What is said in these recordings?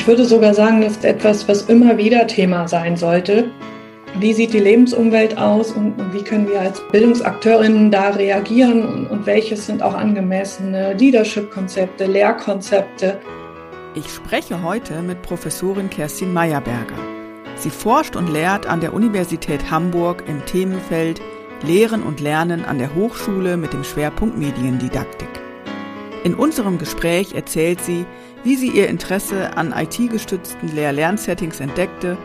Ich würde sogar sagen, das ist etwas, was immer wieder Thema sein sollte. Wie sieht die Lebensumwelt aus und, und wie können wir als Bildungsakteurinnen da reagieren und, und welches sind auch angemessene Leadership-Konzepte, Lehrkonzepte? Ich spreche heute mit Professorin Kerstin Meyerberger. Sie forscht und lehrt an der Universität Hamburg im Themenfeld Lehren und Lernen an der Hochschule mit dem Schwerpunkt Mediendidaktik. In unserem Gespräch erzählt sie, wie sie ihr Interesse an IT-gestützten Lehr-Lernsettings entdeckte,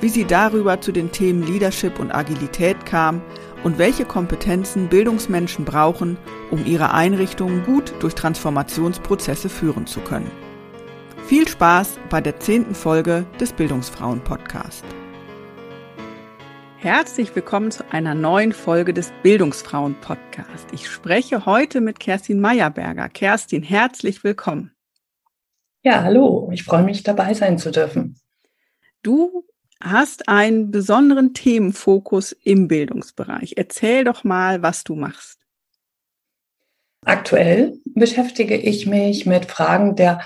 wie sie darüber zu den Themen Leadership und Agilität kam und welche Kompetenzen Bildungsmenschen brauchen, um ihre Einrichtungen gut durch Transformationsprozesse führen zu können. Viel Spaß bei der zehnten Folge des Bildungsfrauen-Podcast. Herzlich willkommen zu einer neuen Folge des Bildungsfrauen-Podcast. Ich spreche heute mit Kerstin Meyerberger. Kerstin, herzlich willkommen. Ja, hallo. Ich freue mich, dabei sein zu dürfen. Du hast einen besonderen Themenfokus im Bildungsbereich. Erzähl doch mal, was du machst. Aktuell beschäftige ich mich mit Fragen der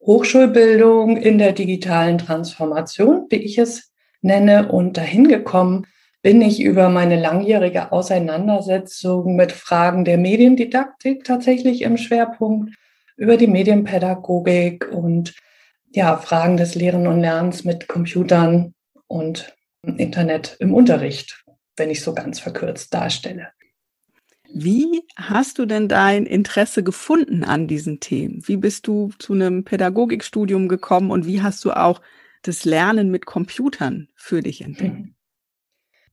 Hochschulbildung in der digitalen Transformation, wie ich es nenne. Und dahin gekommen bin ich über meine langjährige Auseinandersetzung mit Fragen der Mediendidaktik tatsächlich im Schwerpunkt, über die Medienpädagogik und ja, Fragen des Lehren und Lernens mit Computern und Internet im Unterricht, wenn ich so ganz verkürzt darstelle. Wie hast du denn dein Interesse gefunden an diesen Themen? Wie bist du zu einem Pädagogikstudium gekommen und wie hast du auch das Lernen mit Computern für dich entdeckt?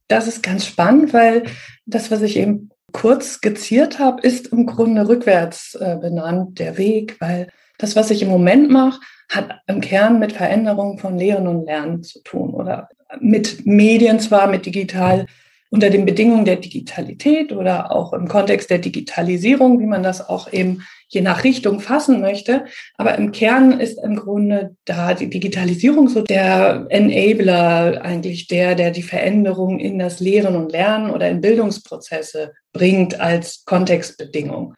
Das ist ganz spannend, weil das, was ich eben kurz skizziert habe, ist im Grunde rückwärts äh, benannt, der Weg, weil das, was ich im Moment mache, hat im Kern mit Veränderungen von Lehren und Lernen zu tun oder mit Medien zwar, mit digital unter den Bedingungen der Digitalität oder auch im Kontext der Digitalisierung, wie man das auch eben je nach Richtung fassen möchte. Aber im Kern ist im Grunde da die Digitalisierung so der Enabler, eigentlich der, der die Veränderung in das Lehren und Lernen oder in Bildungsprozesse bringt als Kontextbedingung.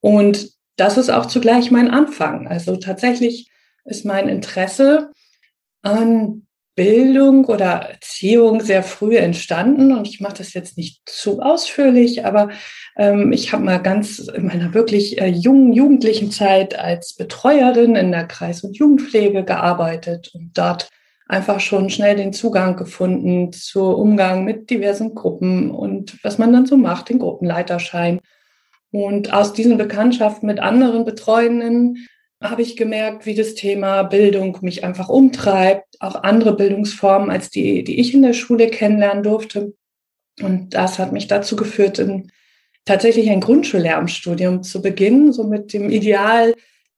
Und das ist auch zugleich mein Anfang. Also tatsächlich ist mein Interesse an Bildung oder Erziehung sehr früh entstanden und ich mache das jetzt nicht zu ausführlich, aber ähm, ich habe mal ganz in meiner wirklich äh, jungen jugendlichen Zeit als Betreuerin in der Kreis- und Jugendpflege gearbeitet und dort einfach schon schnell den Zugang gefunden zu Umgang mit diversen Gruppen und was man dann so macht, den Gruppenleiterschein. Und aus diesen Bekanntschaften mit anderen Betreuenden habe ich gemerkt, wie das Thema Bildung mich einfach umtreibt, auch andere Bildungsformen als die, die ich in der Schule kennenlernen durfte. Und das hat mich dazu geführt, in, tatsächlich ein Grundschullehramtsstudium zu beginnen, so mit dem Ideal,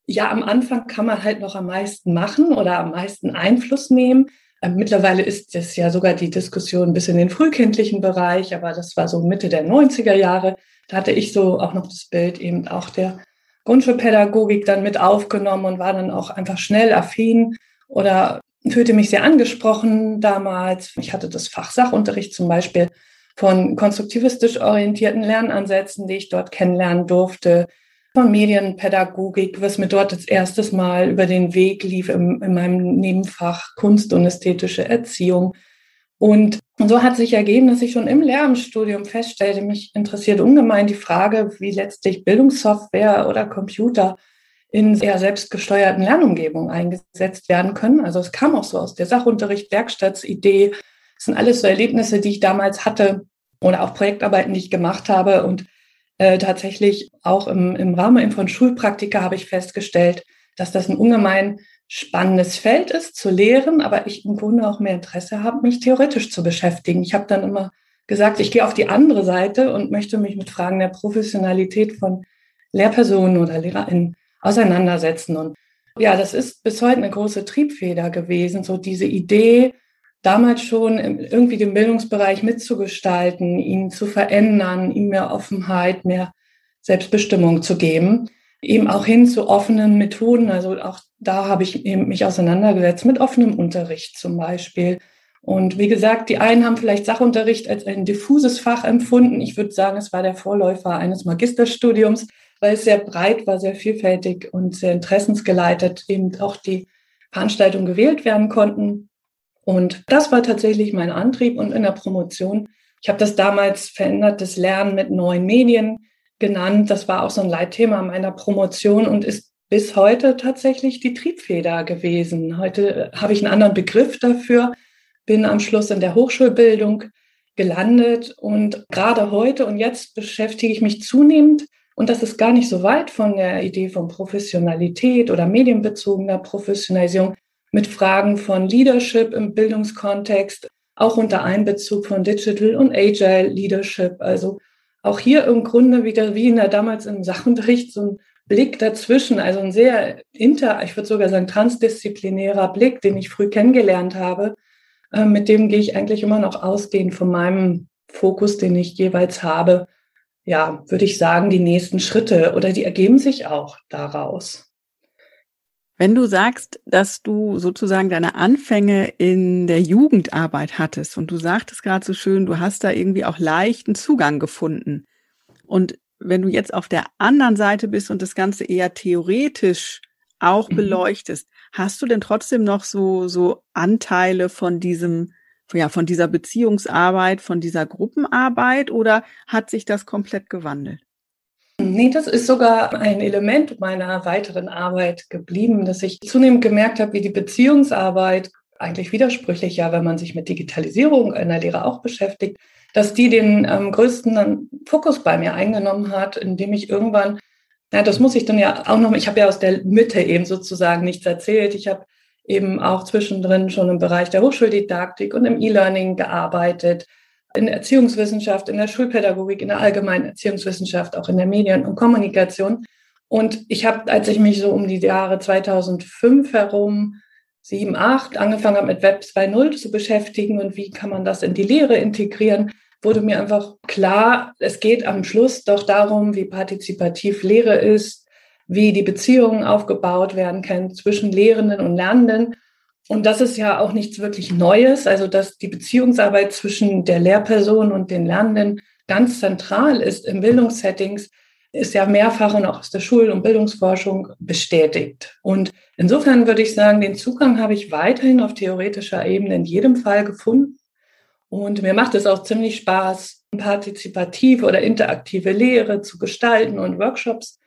ja, am Anfang kann man halt noch am meisten machen oder am meisten Einfluss nehmen. Ähm, mittlerweile ist es ja sogar die Diskussion bis in den frühkindlichen Bereich, aber das war so Mitte der 90er Jahre. Da hatte ich so auch noch das Bild eben auch der Grundschulpädagogik dann mit aufgenommen und war dann auch einfach schnell affin oder fühlte mich sehr angesprochen damals. Ich hatte das Fach Sachunterricht zum Beispiel von konstruktivistisch orientierten Lernansätzen, die ich dort kennenlernen durfte, von Medienpädagogik, was mir dort das erstes Mal über den Weg lief in, in meinem Nebenfach Kunst und ästhetische Erziehung. Und so hat sich ergeben, dass ich schon im Lehramtsstudium feststellte, mich interessiert ungemein die Frage, wie letztlich Bildungssoftware oder Computer in sehr selbstgesteuerten Lernumgebungen eingesetzt werden können. Also es kam auch so aus der Sachunterricht, Werkstattsidee. Das sind alles so Erlebnisse, die ich damals hatte oder auch Projektarbeiten, die ich gemacht habe. Und äh, tatsächlich auch im, im Rahmen von Schulpraktika habe ich festgestellt, dass das ein ungemein spannendes Feld ist zu lehren, aber ich im Grunde auch mehr Interesse habe, mich theoretisch zu beschäftigen. Ich habe dann immer gesagt, ich gehe auf die andere Seite und möchte mich mit Fragen der Professionalität von Lehrpersonen oder LehrerInnen auseinandersetzen. Und ja, das ist bis heute eine große Triebfeder gewesen, so diese Idee, damals schon irgendwie den Bildungsbereich mitzugestalten, ihn zu verändern, ihm mehr Offenheit, mehr Selbstbestimmung zu geben, eben auch hin zu offenen Methoden. Also auch da habe ich eben mich auseinandergesetzt mit offenem Unterricht zum Beispiel. Und wie gesagt, die einen haben vielleicht Sachunterricht als ein diffuses Fach empfunden. Ich würde sagen, es war der Vorläufer eines Magisterstudiums, weil es sehr breit war, sehr vielfältig und sehr interessensgeleitet, eben auch die Veranstaltungen gewählt werden konnten. Und das war tatsächlich mein Antrieb. Und in der Promotion, ich habe das damals verändertes Lernen mit neuen Medien genannt. Das war auch so ein Leitthema meiner Promotion und ist bis heute tatsächlich die Triebfeder gewesen. Heute habe ich einen anderen Begriff dafür, bin am Schluss in der Hochschulbildung gelandet und gerade heute und jetzt beschäftige ich mich zunehmend und das ist gar nicht so weit von der Idee von Professionalität oder medienbezogener Professionalisierung mit Fragen von Leadership im Bildungskontext, auch unter Einbezug von Digital und Agile Leadership. Also auch hier im Grunde wieder wie in der damals im Sachunterricht so ein Blick dazwischen, also ein sehr inter, ich würde sogar sagen transdisziplinärer Blick, den ich früh kennengelernt habe. Äh, mit dem gehe ich eigentlich immer noch ausgehend von meinem Fokus, den ich jeweils habe. Ja, würde ich sagen, die nächsten Schritte oder die ergeben sich auch daraus. Wenn du sagst, dass du sozusagen deine Anfänge in der Jugendarbeit hattest und du sagtest gerade so schön, du hast da irgendwie auch leichten Zugang gefunden. Und wenn du jetzt auf der anderen Seite bist und das Ganze eher theoretisch auch mhm. beleuchtest, hast du denn trotzdem noch so, so Anteile von diesem, ja, von dieser Beziehungsarbeit, von dieser Gruppenarbeit oder hat sich das komplett gewandelt? Nee, das ist sogar ein Element meiner weiteren Arbeit geblieben, dass ich zunehmend gemerkt habe, wie die Beziehungsarbeit eigentlich widersprüchlich ja, wenn man sich mit Digitalisierung in der Lehre auch beschäftigt, dass die den ähm, größten Fokus bei mir eingenommen hat, indem ich irgendwann, ja, das muss ich dann ja auch noch, ich habe ja aus der Mitte eben sozusagen nichts erzählt. Ich habe eben auch zwischendrin schon im Bereich der Hochschuldidaktik und im E-Learning gearbeitet in der Erziehungswissenschaft, in der Schulpädagogik, in der allgemeinen Erziehungswissenschaft, auch in der Medien- und Kommunikation. Und ich habe, als ich mich so um die Jahre 2005 herum, 7, 8, angefangen habe mit Web 2.0 zu beschäftigen und wie kann man das in die Lehre integrieren, wurde mir einfach klar, es geht am Schluss doch darum, wie partizipativ Lehre ist, wie die Beziehungen aufgebaut werden können zwischen Lehrenden und Lernenden und das ist ja auch nichts wirklich Neues, also dass die Beziehungsarbeit zwischen der Lehrperson und den Lernenden ganz zentral ist in Bildungssettings, ist ja mehrfach und auch aus der Schul- und Bildungsforschung bestätigt. Und insofern würde ich sagen, den Zugang habe ich weiterhin auf theoretischer Ebene in jedem Fall gefunden. Und mir macht es auch ziemlich Spaß, partizipative oder interaktive Lehre zu gestalten und Workshops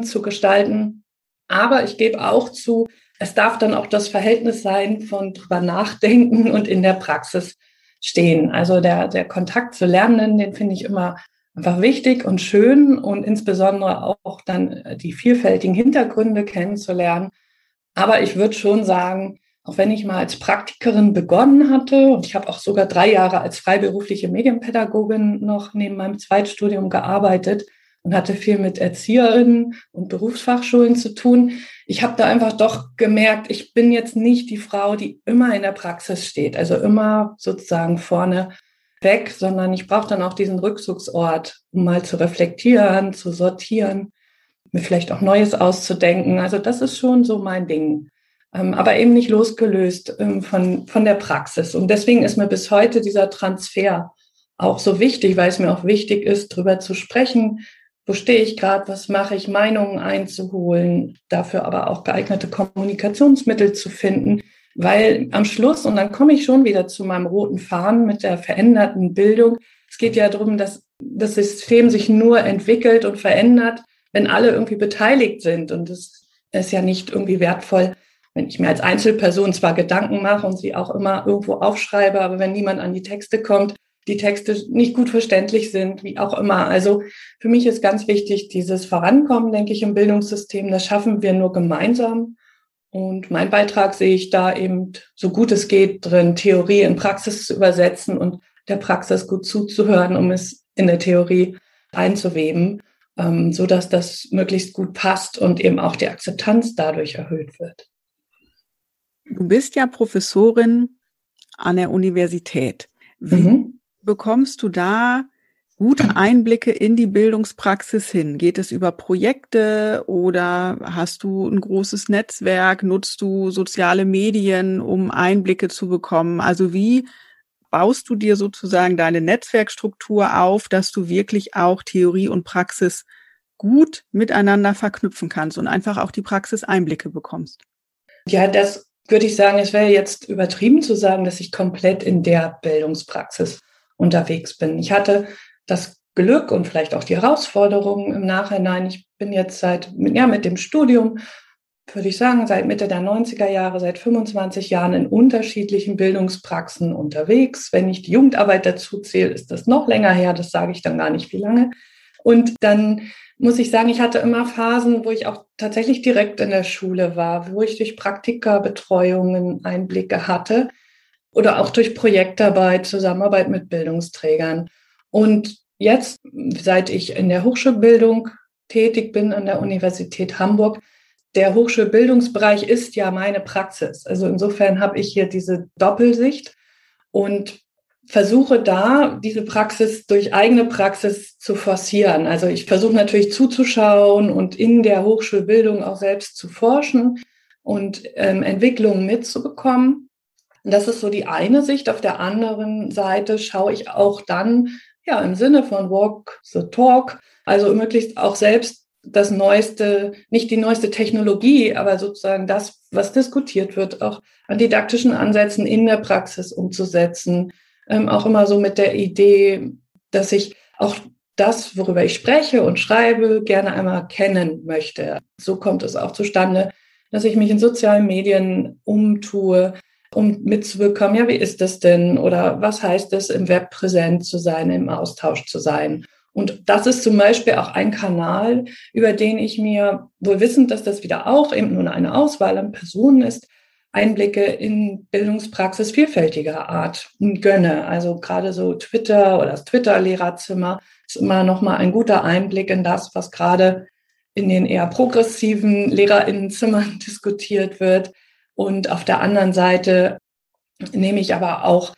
zu gestalten. Aber ich gebe auch zu, es darf dann auch das Verhältnis sein von drüber nachdenken und in der Praxis stehen. Also der, der Kontakt zu Lernenden, den finde ich immer einfach wichtig und schön und insbesondere auch dann die vielfältigen Hintergründe kennenzulernen. Aber ich würde schon sagen, auch wenn ich mal als Praktikerin begonnen hatte und ich habe auch sogar drei Jahre als freiberufliche Medienpädagogin noch neben meinem Zweitstudium gearbeitet, und hatte viel mit Erzieherinnen und Berufsfachschulen zu tun. Ich habe da einfach doch gemerkt, ich bin jetzt nicht die Frau, die immer in der Praxis steht, also immer sozusagen vorne weg, sondern ich brauche dann auch diesen Rückzugsort, um mal zu reflektieren, zu sortieren, mir vielleicht auch Neues auszudenken. Also das ist schon so mein Ding. Ähm, aber eben nicht losgelöst ähm, von, von der Praxis. Und deswegen ist mir bis heute dieser Transfer auch so wichtig, weil es mir auch wichtig ist, darüber zu sprechen, wo stehe ich gerade, was mache ich, Meinungen einzuholen, dafür aber auch geeignete Kommunikationsmittel zu finden, weil am Schluss, und dann komme ich schon wieder zu meinem roten Faden mit der veränderten Bildung, es geht ja darum, dass das System sich nur entwickelt und verändert, wenn alle irgendwie beteiligt sind. Und es ist ja nicht irgendwie wertvoll, wenn ich mir als Einzelperson zwar Gedanken mache und sie auch immer irgendwo aufschreibe, aber wenn niemand an die Texte kommt, die Texte nicht gut verständlich sind, wie auch immer. Also für mich ist ganz wichtig, dieses Vorankommen, denke ich, im Bildungssystem. Das schaffen wir nur gemeinsam. Und mein Beitrag sehe ich da eben, so gut es geht, drin, Theorie in Praxis zu übersetzen und der Praxis gut zuzuhören, um es in der Theorie einzuweben, ähm, so dass das möglichst gut passt und eben auch die Akzeptanz dadurch erhöht wird. Du bist ja Professorin an der Universität. Wie mhm. Bekommst du da gute Einblicke in die Bildungspraxis hin? Geht es über Projekte oder hast du ein großes Netzwerk? Nutzt du soziale Medien, um Einblicke zu bekommen? Also wie baust du dir sozusagen deine Netzwerkstruktur auf, dass du wirklich auch Theorie und Praxis gut miteinander verknüpfen kannst und einfach auch die Praxis Einblicke bekommst? Ja, das würde ich sagen, es wäre jetzt übertrieben zu sagen, dass ich komplett in der Bildungspraxis unterwegs bin. Ich hatte das Glück und vielleicht auch die Herausforderungen im Nachhinein. Ich bin jetzt seit, ja, mit dem Studium, würde ich sagen, seit Mitte der 90er Jahre, seit 25 Jahren in unterschiedlichen Bildungspraxen unterwegs. Wenn ich die Jugendarbeit dazu zähle, ist das noch länger her. Das sage ich dann gar nicht, wie lange. Und dann muss ich sagen, ich hatte immer Phasen, wo ich auch tatsächlich direkt in der Schule war, wo ich durch Praktikabetreuungen Einblicke hatte oder auch durch Projektarbeit, Zusammenarbeit mit Bildungsträgern. Und jetzt, seit ich in der Hochschulbildung tätig bin an der Universität Hamburg, der Hochschulbildungsbereich ist ja meine Praxis. Also insofern habe ich hier diese Doppelsicht und versuche da diese Praxis durch eigene Praxis zu forcieren. Also ich versuche natürlich zuzuschauen und in der Hochschulbildung auch selbst zu forschen und ähm, Entwicklungen mitzubekommen. Und das ist so die eine Sicht. Auf der anderen Seite schaue ich auch dann ja, im Sinne von Walk the Talk, also möglichst auch selbst das neueste, nicht die neueste Technologie, aber sozusagen das, was diskutiert wird, auch an didaktischen Ansätzen in der Praxis umzusetzen. Ähm, auch immer so mit der Idee, dass ich auch das, worüber ich spreche und schreibe, gerne einmal kennen möchte. So kommt es auch zustande, dass ich mich in sozialen Medien umtue, um mitzubekommen, ja, wie ist das denn oder was heißt es, im Web präsent zu sein, im Austausch zu sein. Und das ist zum Beispiel auch ein Kanal, über den ich mir, wohl wissend, dass das wieder auch eben nur eine Auswahl an Personen ist, Einblicke in Bildungspraxis vielfältiger Art gönne. Also gerade so Twitter oder das Twitter-Lehrerzimmer ist immer noch mal ein guter Einblick in das, was gerade in den eher progressiven Lehrerinnenzimmern diskutiert wird. Und auf der anderen Seite nehme ich aber auch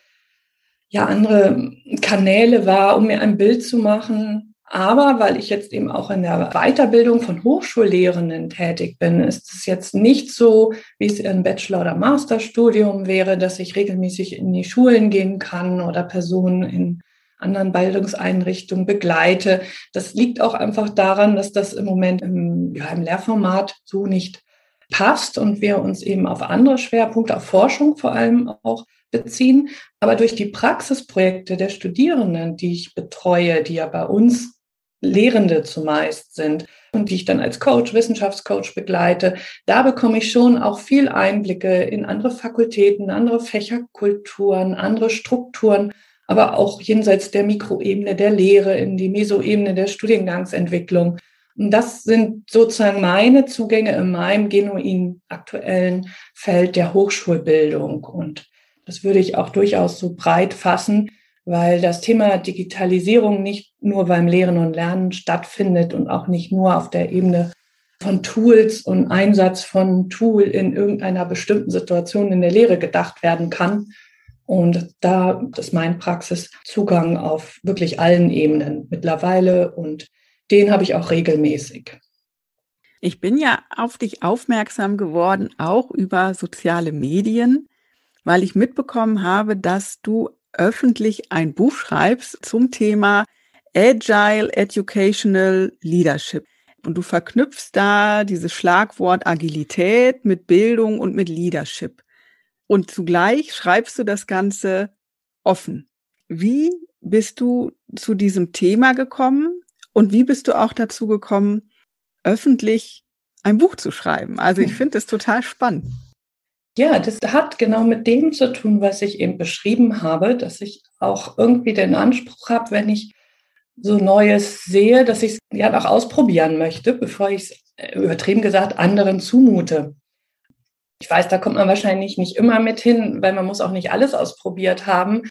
ja andere Kanäle wahr, um mir ein Bild zu machen. Aber weil ich jetzt eben auch in der Weiterbildung von Hochschullehrenden tätig bin, ist es jetzt nicht so, wie es im Bachelor- oder Masterstudium wäre, dass ich regelmäßig in die Schulen gehen kann oder Personen in anderen Bildungseinrichtungen begleite. Das liegt auch einfach daran, dass das im Moment im, ja, im Lehrformat so nicht passt und wir uns eben auf andere Schwerpunkte, auf Forschung vor allem auch beziehen. Aber durch die Praxisprojekte der Studierenden, die ich betreue, die ja bei uns Lehrende zumeist sind und die ich dann als Coach, Wissenschaftscoach begleite, da bekomme ich schon auch viel Einblicke in andere Fakultäten, andere Fächerkulturen, andere Strukturen, aber auch jenseits der Mikroebene der Lehre, in die Mesoebene der Studiengangsentwicklung. Und das sind sozusagen meine Zugänge in meinem genuin aktuellen Feld der Hochschulbildung. Und das würde ich auch durchaus so breit fassen, weil das Thema Digitalisierung nicht nur beim Lehren und Lernen stattfindet und auch nicht nur auf der Ebene von Tools und Einsatz von Tool in irgendeiner bestimmten Situation in der Lehre gedacht werden kann. Und da ist mein Praxiszugang auf wirklich allen Ebenen mittlerweile und den habe ich auch regelmäßig. Ich bin ja auf dich aufmerksam geworden, auch über soziale Medien, weil ich mitbekommen habe, dass du öffentlich ein Buch schreibst zum Thema Agile Educational Leadership. Und du verknüpfst da dieses Schlagwort Agilität mit Bildung und mit Leadership. Und zugleich schreibst du das Ganze offen. Wie bist du zu diesem Thema gekommen? Und wie bist du auch dazu gekommen, öffentlich ein Buch zu schreiben? Also ich hm. finde das total spannend. Ja, das hat genau mit dem zu tun, was ich eben beschrieben habe, dass ich auch irgendwie den Anspruch habe, wenn ich so Neues sehe, dass ich es ja auch ausprobieren möchte, bevor ich es äh, übertrieben gesagt anderen zumute. Ich weiß, da kommt man wahrscheinlich nicht immer mit hin, weil man muss auch nicht alles ausprobiert haben.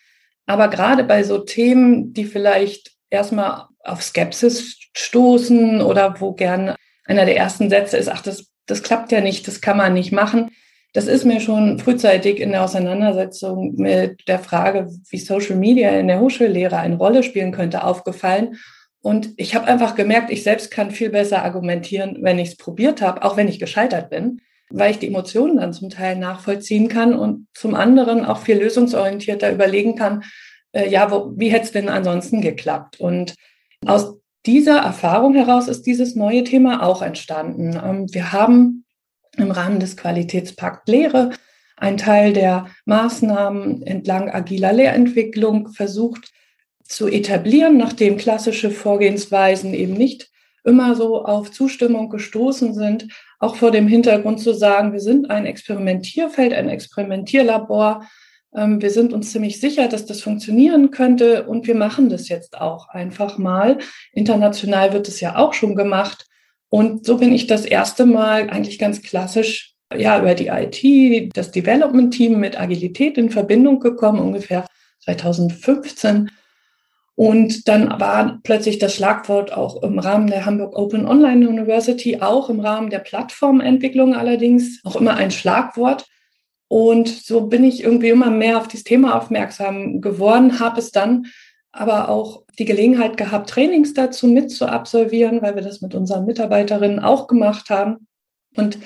Aber gerade bei so Themen, die vielleicht erstmal auf Skepsis stoßen oder wo gern einer der ersten Sätze ist, ach, das, das klappt ja nicht, das kann man nicht machen. das ist mir schon frühzeitig in der Auseinandersetzung mit der Frage, wie Social Media in der Hochschullehre eine Rolle spielen könnte, aufgefallen. Und ich habe einfach gemerkt, ich selbst kann viel besser argumentieren, wenn ich es probiert habe, auch wenn ich gescheitert bin, weil ich die Emotionen dann zum Teil nachvollziehen kann und zum anderen auch viel lösungsorientierter überlegen kann, äh, ja, wo, wie hätte es denn ansonsten geklappt? Und aus dieser Erfahrung heraus ist dieses neue Thema auch entstanden. Ähm, wir haben im Rahmen des Qualitätspakt Lehre ein Teil der Maßnahmen entlang agiler Lehrentwicklung versucht zu etablieren, nachdem klassische Vorgehensweisen eben nicht immer so auf Zustimmung gestoßen sind, auch vor dem Hintergrund zu sagen, wir sind ein Experimentierfeld, ein Experimentierlabor. Ähm, wir sind uns ziemlich sicher, dass das funktionieren könnte und wir machen das jetzt auch einfach mal. International wird es ja auch schon gemacht. Und so bin ich das erste Mal eigentlich ganz klassisch ja, über die IT, das Development-Team mit Agilität in Verbindung gekommen, ungefähr 2015. Und dann war plötzlich das Schlagwort auch im Rahmen der Hamburg Open Online University, auch im Rahmen der Plattformentwicklung allerdings, auch immer ein Schlagwort. Und so bin ich irgendwie immer mehr auf dieses Thema aufmerksam geworden, habe es dann aber auch die Gelegenheit gehabt, Trainings dazu mit zu absolvieren, weil wir das mit unseren Mitarbeiterinnen auch gemacht haben. Und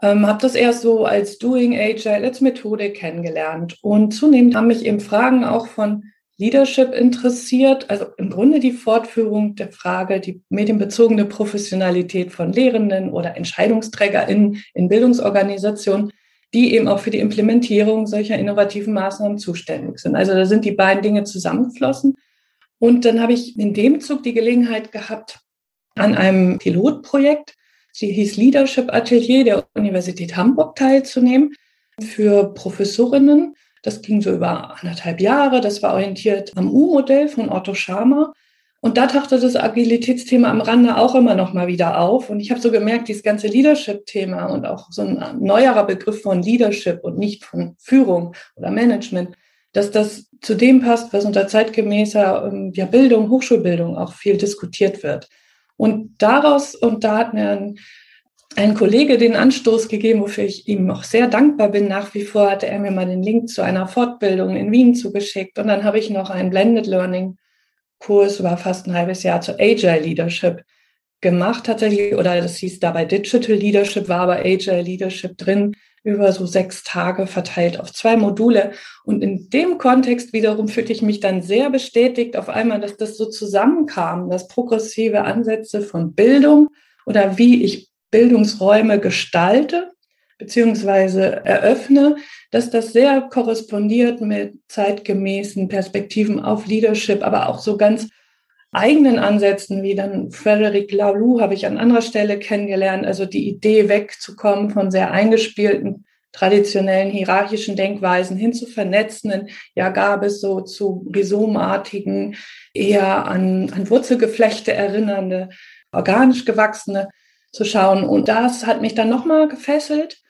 ähm, habe das erst so als Doing Agile, als Methode kennengelernt. Und zunehmend haben mich eben Fragen auch von Leadership interessiert, also im Grunde die Fortführung der Frage, die medienbezogene Professionalität von Lehrenden oder EntscheidungsträgerInnen in Bildungsorganisationen, die eben auch für die Implementierung solcher innovativen Maßnahmen zuständig sind. Also da sind die beiden Dinge zusammengeflossen. Und dann habe ich in dem Zug die Gelegenheit gehabt, an einem Pilotprojekt, sie hieß Leadership Atelier der Universität Hamburg teilzunehmen für Professorinnen. Das ging so über anderthalb Jahre. Das war orientiert am U-Modell von Otto Schama. Und da tauchte das Agilitätsthema am Rande auch immer noch mal wieder auf. Und ich habe so gemerkt, dieses ganze Leadership-Thema und auch so ein neuerer Begriff von Leadership und nicht von Führung oder Management, dass das zu dem passt, was unter zeitgemäßer ähm, ja, Bildung, Hochschulbildung auch viel diskutiert wird. Und daraus, und da hat mir ein, ein Kollege den Anstoß gegeben, wofür ich ihm auch sehr dankbar bin. Nach wie vor hatte er mir mal den Link zu einer Fortbildung in Wien zugeschickt. Und dann habe ich noch einen Blended Learning Kurs über fast ein halbes Jahr zu Agile Leadership gemacht tatsächlich, oder das hieß dabei Digital Leadership, war aber Agile Leadership drin über so sechs Tage verteilt auf zwei Module. Und in dem Kontext wiederum fühlte ich mich dann sehr bestätigt auf einmal, dass das so zusammenkam, dass progressive Ansätze von Bildung oder wie ich Bildungsräume gestalte beziehungsweise eröffne, dass das sehr korrespondiert mit zeitgemäßen Perspektiven auf Leadership, aber auch so ganz eigenen Ansätzen, wie dann Frederic Laloux habe ich an anderer Stelle kennengelernt, also die Idee wegzukommen von sehr eingespielten traditionellen hierarchischen Denkweisen hin zu vernetzenden, ja gab es so zu rhizomartigen, eher an, an Wurzelgeflechte erinnernde, organisch gewachsene zu schauen. Und das hat mich dann nochmal gefesselt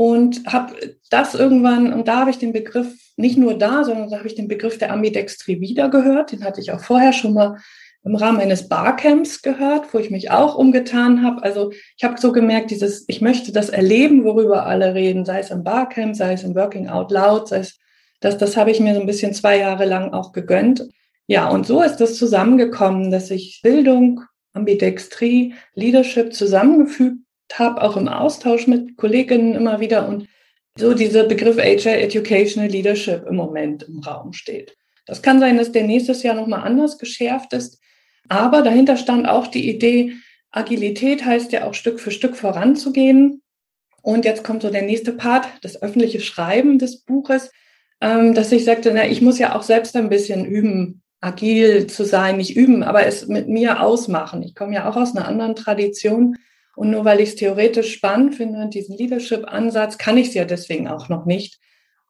und habe das irgendwann, und da habe ich den Begriff nicht nur da, sondern da habe ich den Begriff der Ambidextrie wieder gehört. Den hatte ich auch vorher schon mal im Rahmen eines Barcamps gehört, wo ich mich auch umgetan habe. Also ich habe so gemerkt, dieses, ich möchte das erleben, worüber alle reden, sei es im Barcamp, sei es im Working Out Loud, sei es, das, das habe ich mir so ein bisschen zwei Jahre lang auch gegönnt. Ja, und so ist das zusammengekommen, dass ich Bildung, Ambidextrie, Leadership zusammengefügt habe, auch im Austausch mit Kolleginnen immer wieder und so dieser Begriff HR Educational Leadership im Moment im Raum steht. Das kann sein, dass der nächstes Jahr nochmal anders geschärft ist. Aber dahinter stand auch die Idee, Agilität heißt ja auch Stück für Stück voranzugehen. Und jetzt kommt so der nächste Part, das öffentliche Schreiben des Buches, ähm, dass ich sagte, na, ich muss ja auch selbst ein bisschen üben, agil zu sein, nicht üben, aber es mit mir ausmachen. Ich komme ja auch aus einer anderen Tradition. Und nur weil ich es theoretisch spannend finde, diesen Leadership-Ansatz, kann ich es ja deswegen auch noch nicht.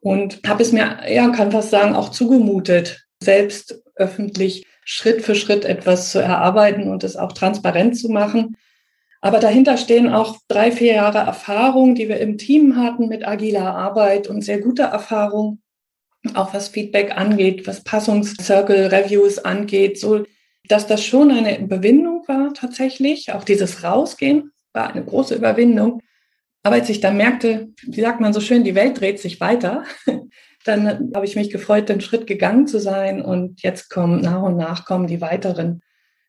Und habe es mir, ja, kann fast sagen, auch zugemutet, selbst öffentlich Schritt für Schritt etwas zu erarbeiten und es auch transparent zu machen. Aber dahinter stehen auch drei, vier Jahre Erfahrung, die wir im Team hatten mit agiler Arbeit und sehr gute Erfahrung, auch was Feedback angeht, was Passungscircle Reviews angeht, so dass das schon eine Überwindung war tatsächlich. Auch dieses Rausgehen war eine große Überwindung. Aber als ich dann merkte, wie sagt man so schön, die Welt dreht sich weiter, dann habe ich mich gefreut, den Schritt gegangen zu sein. Und jetzt kommen nach und nach kommen die weiteren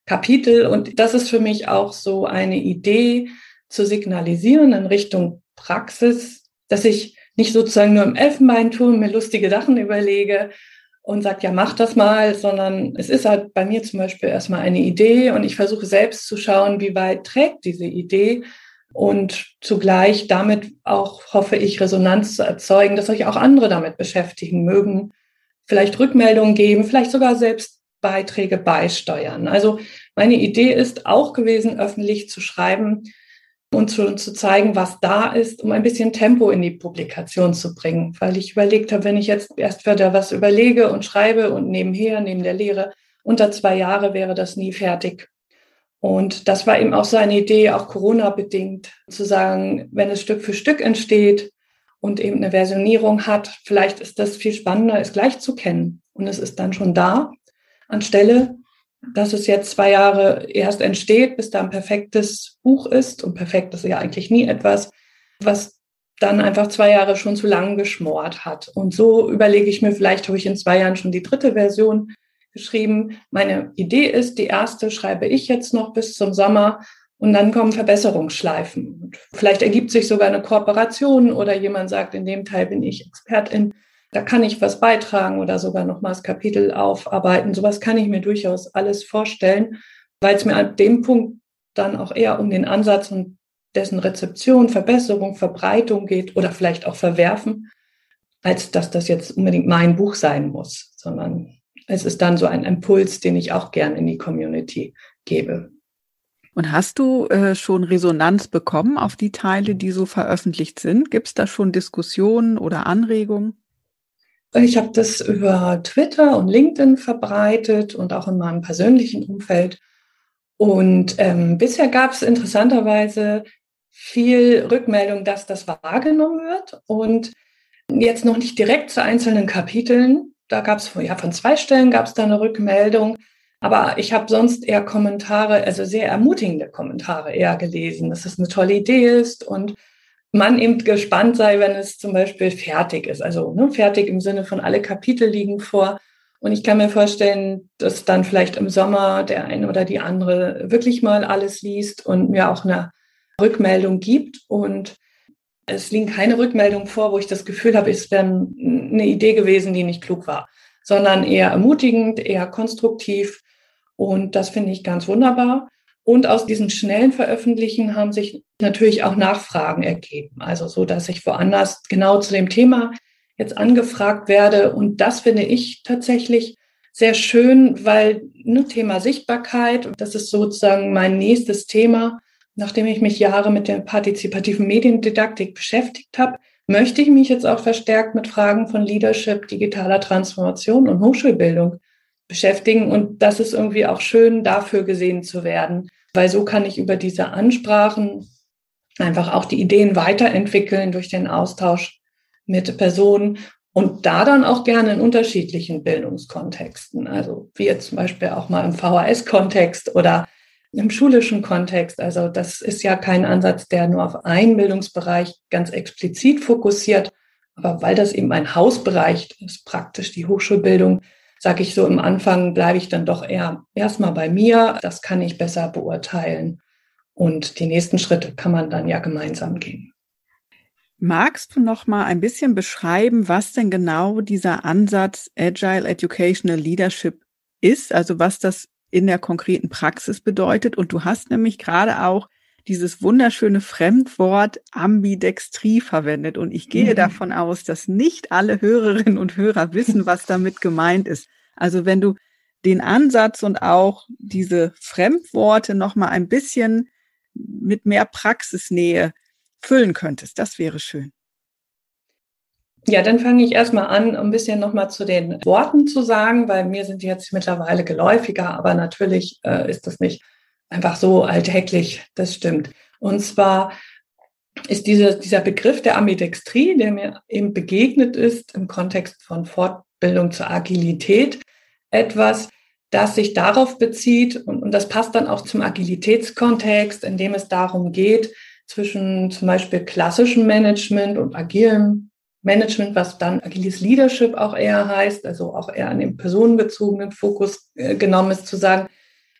Kapitel. Und das ist für mich auch so eine Idee zu signalisieren in Richtung Praxis, dass ich nicht sozusagen nur im Elfenbeinturm mir lustige Sachen überlege und sage, ja, mach das mal, sondern es ist halt bei mir zum Beispiel erstmal eine Idee und ich versuche selbst zu schauen, wie weit trägt diese Idee und zugleich damit auch hoffe ich Resonanz zu erzeugen, dass sich auch andere damit beschäftigen mögen, vielleicht Rückmeldungen geben, vielleicht sogar selbst Beiträge beisteuern. Also meine Idee ist auch gewesen, öffentlich zu schreiben und zu, zu zeigen, was da ist, um ein bisschen Tempo in die Publikation zu bringen, weil ich überlegt habe, wenn ich jetzt erst wieder was überlege und schreibe und nebenher, neben der Lehre, unter zwei Jahre wäre das nie fertig. Und das war eben auch so eine Idee, auch Corona-bedingt, zu sagen, wenn es Stück für Stück entsteht und eben eine Versionierung hat, vielleicht ist das viel spannender, es gleich zu kennen. Und es ist dann schon da, anstelle, dass es jetzt zwei Jahre erst entsteht, bis da ein perfektes Buch ist. Und perfekt ist ja eigentlich nie etwas, was dann einfach zwei Jahre schon zu lang geschmort hat. Und so überlege ich mir, vielleicht habe ich in zwei Jahren schon die dritte Version geschrieben, meine Idee ist, die erste schreibe ich jetzt noch bis zum Sommer und dann kommen Verbesserungsschleifen. Und vielleicht ergibt sich sogar eine Kooperation oder jemand sagt, in dem Teil bin ich Expertin, da kann ich was beitragen oder sogar nochmals Kapitel aufarbeiten. Sowas kann ich mir durchaus alles vorstellen, weil es mir an dem Punkt dann auch eher um den Ansatz und dessen Rezeption, Verbesserung, Verbreitung geht oder vielleicht auch Verwerfen, als dass das jetzt unbedingt mein Buch sein muss, sondern es ist dann so ein Impuls, den ich auch gern in die Community gebe. Und hast du äh, schon Resonanz bekommen auf die Teile, die so veröffentlicht sind? Gibt es da schon Diskussionen oder Anregungen? Ich habe das über Twitter und LinkedIn verbreitet und auch in meinem persönlichen Umfeld. Und ähm, bisher gab es interessanterweise viel Rückmeldung, dass das wahrgenommen wird und jetzt noch nicht direkt zu einzelnen Kapiteln, da gab es ja von zwei Stellen gab es da eine Rückmeldung. Aber ich habe sonst eher Kommentare, also sehr ermutigende Kommentare eher gelesen, dass es eine tolle Idee ist und man eben gespannt sei, wenn es zum Beispiel fertig ist. Also ne, fertig im Sinne von alle Kapitel liegen vor. Und ich kann mir vorstellen, dass dann vielleicht im Sommer der eine oder die andere wirklich mal alles liest und mir auch eine Rückmeldung gibt. Und es liegen keine Rückmeldungen vor, wo ich das Gefühl habe, es wäre eine Idee gewesen, die nicht klug war, sondern eher ermutigend, eher konstruktiv. Und das finde ich ganz wunderbar. Und aus diesen schnellen Veröffentlichen haben sich natürlich auch Nachfragen ergeben. Also so, dass ich woanders genau zu dem Thema jetzt angefragt werde. Und das finde ich tatsächlich sehr schön, weil ne, Thema Sichtbarkeit, das ist sozusagen mein nächstes Thema, nachdem ich mich Jahre mit der partizipativen Mediendidaktik beschäftigt habe, möchte ich mich jetzt auch verstärkt mit Fragen von Leadership, digitaler Transformation und Hochschulbildung beschäftigen. Und das ist irgendwie auch schön, dafür gesehen zu werden, weil so kann ich über diese Ansprachen einfach auch die Ideen weiterentwickeln durch den Austausch mit Personen und da dann auch gerne in unterschiedlichen Bildungskontexten. Also wie jetzt zum Beispiel auch mal im VHS-Kontext oder im schulischen Kontext. Also das ist ja kein Ansatz, der nur auf einen Bildungsbereich ganz explizit fokussiert. Aber weil das eben ein Hausbereich ist, praktisch die Hochschulbildung, sage ich so, im Anfang bleibe ich dann doch eher erstmal bei mir. Das kann ich besser beurteilen. Und die nächsten Schritte kann man dann ja gemeinsam gehen. Magst du noch mal ein bisschen beschreiben, was denn genau dieser Ansatz Agile Educational Leadership ist? Also was das in der konkreten Praxis bedeutet. Und du hast nämlich gerade auch dieses wunderschöne Fremdwort Ambidextrie verwendet. Und ich gehe mhm. davon aus, dass nicht alle Hörerinnen und Hörer wissen, was damit gemeint ist. Also wenn du den Ansatz und auch diese Fremdworte noch mal ein bisschen mit mehr Praxisnähe füllen könntest, das wäre schön. Ja, dann fange ich erstmal an, ein bisschen nochmal zu den Worten zu sagen, weil mir sind die jetzt mittlerweile geläufiger, aber natürlich äh, ist das nicht einfach so alltäglich, das stimmt. Und zwar ist diese, dieser Begriff der Ambidextrie, der mir eben begegnet ist im Kontext von Fortbildung zur Agilität, etwas, das sich darauf bezieht, und, und das passt dann auch zum Agilitätskontext, in dem es darum geht, zwischen zum Beispiel klassischem Management und agilem Management, was dann agiles Leadership auch eher heißt, also auch eher an den personenbezogenen Fokus äh, genommen ist, zu sagen,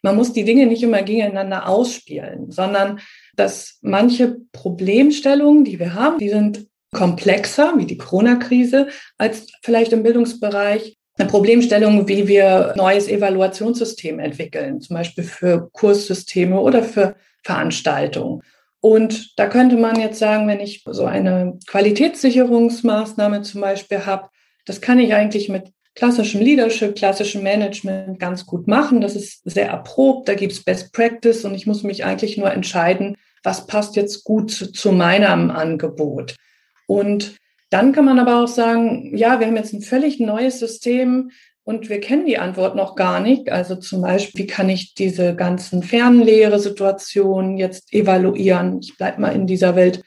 man muss die Dinge nicht immer gegeneinander ausspielen, sondern dass manche Problemstellungen, die wir haben, die sind komplexer, wie die Corona-Krise, als vielleicht im Bildungsbereich eine Problemstellung, wie wir neues Evaluationssystem entwickeln, zum Beispiel für Kurssysteme oder für Veranstaltungen. Und da könnte man jetzt sagen, wenn ich so eine Qualitätssicherungsmaßnahme zum Beispiel habe, das kann ich eigentlich mit klassischem Leadership, klassischem Management ganz gut machen. Das ist sehr erprobt, da gibt es Best Practice und ich muss mich eigentlich nur entscheiden, was passt jetzt gut zu, zu meinem Angebot. Und dann kann man aber auch sagen, ja, wir haben jetzt ein völlig neues System und wir kennen die Antwort noch gar nicht. Also zum Beispiel, wie kann ich diese ganzen Fernlehre-Situationen jetzt evaluieren? Ich bleibe mal in dieser Welt.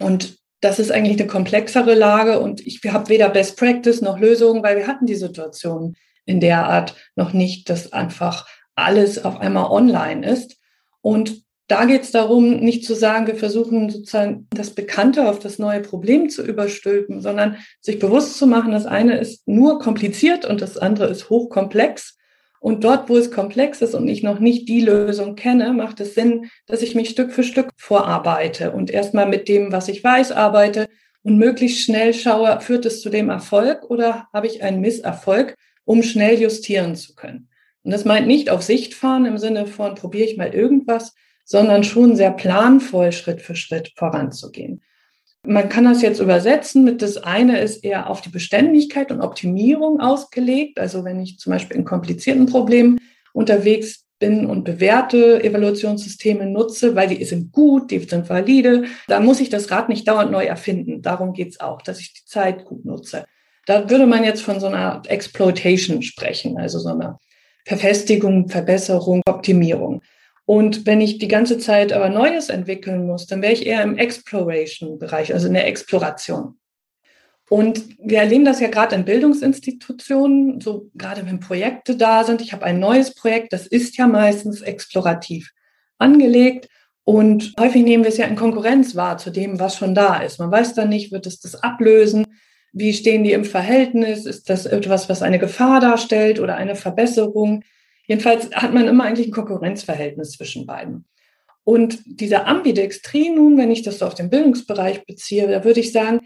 Und das ist eigentlich eine komplexere Lage und ich habe weder Best Practice noch Lösungen, weil wir hatten die Situation in der Art noch nicht, dass einfach alles auf einmal online ist. Und da geht es darum, nicht zu sagen, wir versuchen sozusagen das Bekannte auf das neue Problem zu überstülpen, sondern sich bewusst zu machen, das eine ist nur kompliziert und das andere ist hochkomplex. Und dort, wo es komplex ist und ich noch nicht die Lösung kenne, macht es Sinn, dass ich mich Stück für Stück vorarbeite und erstmal mit dem, was ich weiß, arbeite und möglichst schnell schaue, führt es zu dem Erfolg oder habe ich einen Misserfolg, um schnell justieren zu können. Und das meint nicht auf Sicht fahren im Sinne von probiere ich mal irgendwas, sondern schon sehr planvoll Schritt für Schritt voranzugehen. Man kann das jetzt übersetzen mit das eine ist eher auf die Beständigkeit und Optimierung ausgelegt. Also wenn ich zum Beispiel in komplizierten Problemen unterwegs bin und bewährte Evaluationssysteme nutze, weil die sind gut, die sind valide, da muss ich das Rad nicht dauernd neu erfinden. Darum geht es auch, dass ich die Zeit gut nutze. Da würde man jetzt von so einer Exploitation sprechen, also so einer Verfestigung, Verbesserung, Optimierung. Und wenn ich die ganze Zeit aber Neues entwickeln muss, dann wäre ich eher im Exploration-Bereich, also in der Exploration. Und wir erleben das ja gerade in Bildungsinstitutionen, so gerade wenn Projekte da sind. Ich habe ein neues Projekt, das ist ja meistens explorativ angelegt. Und häufig nehmen wir es ja in Konkurrenz wahr zu dem, was schon da ist. Man weiß dann nicht, wird es das ablösen? Wie stehen die im Verhältnis? Ist das etwas, was eine Gefahr darstellt oder eine Verbesserung? Jedenfalls hat man immer eigentlich ein Konkurrenzverhältnis zwischen beiden. Und diese Ambidextrie nun, wenn ich das so auf den Bildungsbereich beziehe, da würde ich sagen,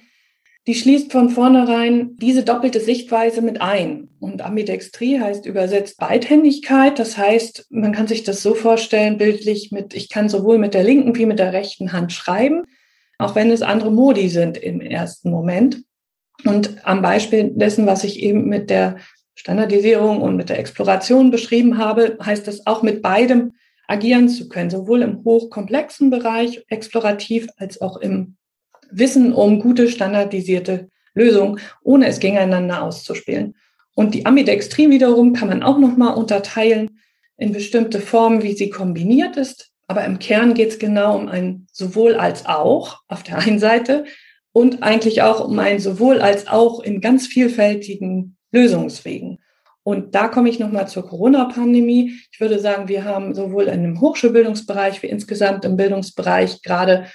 die schließt von vornherein diese doppelte Sichtweise mit ein. Und Ambidextrie heißt übersetzt Beidhändigkeit. Das heißt, man kann sich das so vorstellen, bildlich mit, ich kann sowohl mit der linken wie mit der rechten Hand schreiben, auch wenn es andere Modi sind im ersten Moment. Und am Beispiel dessen, was ich eben mit der Standardisierung und mit der Exploration beschrieben habe, heißt es auch mit beidem agieren zu können, sowohl im hochkomplexen Bereich explorativ als auch im Wissen um gute standardisierte Lösungen, ohne es gegeneinander auszuspielen. Und die Ambidextrie wiederum kann man auch nochmal unterteilen in bestimmte Formen, wie sie kombiniert ist. Aber im Kern geht es genau um ein sowohl als auch auf der einen Seite und eigentlich auch um ein sowohl als auch in ganz vielfältigen Lösungswegen. Und da komme ich nochmal zur Corona-Pandemie. Ich würde sagen, wir haben sowohl in dem Hochschulbildungsbereich wie insgesamt im Bildungsbereich gerade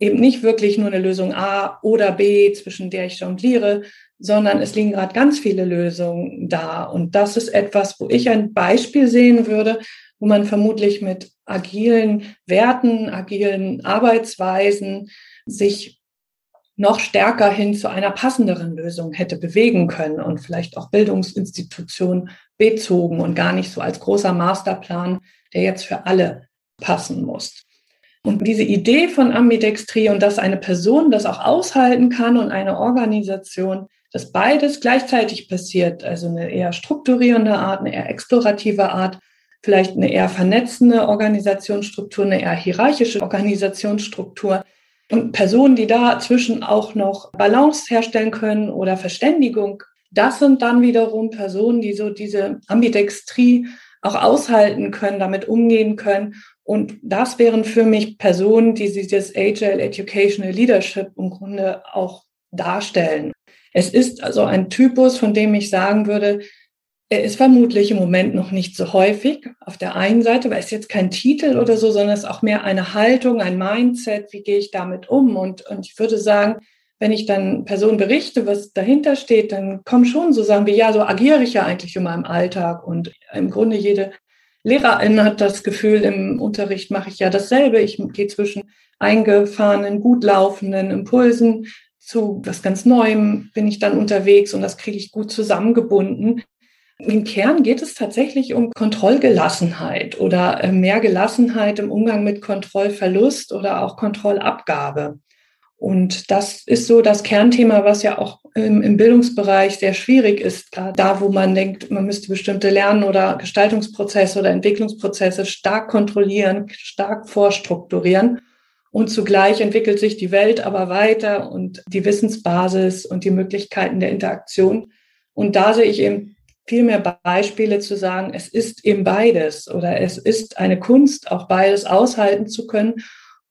eben nicht wirklich nur eine Lösung A oder B, zwischen der ich jongliere, sondern es liegen gerade ganz viele Lösungen da. Und das ist etwas, wo ich ein Beispiel sehen würde, wo man vermutlich mit agilen Werten, agilen Arbeitsweisen sich noch stärker hin zu einer passenderen Lösung hätte bewegen können und vielleicht auch Bildungsinstitutionen bezogen und gar nicht so als großer Masterplan, der jetzt für alle passen muss. Und diese Idee von Ambidextrie und dass eine Person das auch aushalten kann und eine Organisation, dass beides gleichzeitig passiert, also eine eher strukturierende Art, eine eher explorative Art, vielleicht eine eher vernetzende Organisationsstruktur, eine eher hierarchische Organisationsstruktur, und Personen, die dazwischen auch noch Balance herstellen können oder Verständigung, das sind dann wiederum Personen, die so diese Ambidextrie auch aushalten können, damit umgehen können. Und das wären für mich Personen, die dieses Agile Educational Leadership im Grunde auch darstellen. Es ist also ein Typus, von dem ich sagen würde, er ist vermutlich im Moment noch nicht so häufig auf der einen Seite, weil es jetzt kein Titel oder so, sondern es ist auch mehr eine Haltung, ein Mindset, wie gehe ich damit um. Und, und ich würde sagen, wenn ich dann Personen berichte, was dahinter steht, dann kommen schon so Sachen wie, ja, so agiere ich ja eigentlich in meinem Alltag. Und im Grunde jede Lehrerin hat das Gefühl, im Unterricht mache ich ja dasselbe. Ich gehe zwischen eingefahrenen, gut laufenden Impulsen zu was ganz Neuem bin ich dann unterwegs und das kriege ich gut zusammengebunden. Im Kern geht es tatsächlich um Kontrollgelassenheit oder äh, mehr Gelassenheit im Umgang mit Kontrollverlust oder auch Kontrollabgabe. Und das ist so das Kernthema, was ja auch im, Bildungsbereich sehr schwierig ist. Da, wo man denkt, man müsste bestimmte Lern- oder Gestaltungsprozesse oder Entwicklungsprozesse stark kontrollieren, stark vorstrukturieren. Und zugleich entwickelt sich die Welt aber weiter und die Wissensbasis und die Möglichkeiten der Interaktion. Und da sehe ich eben viel mehr Beispiele zu sagen, es ist eben beides oder es ist eine Kunst, auch beides aushalten zu können.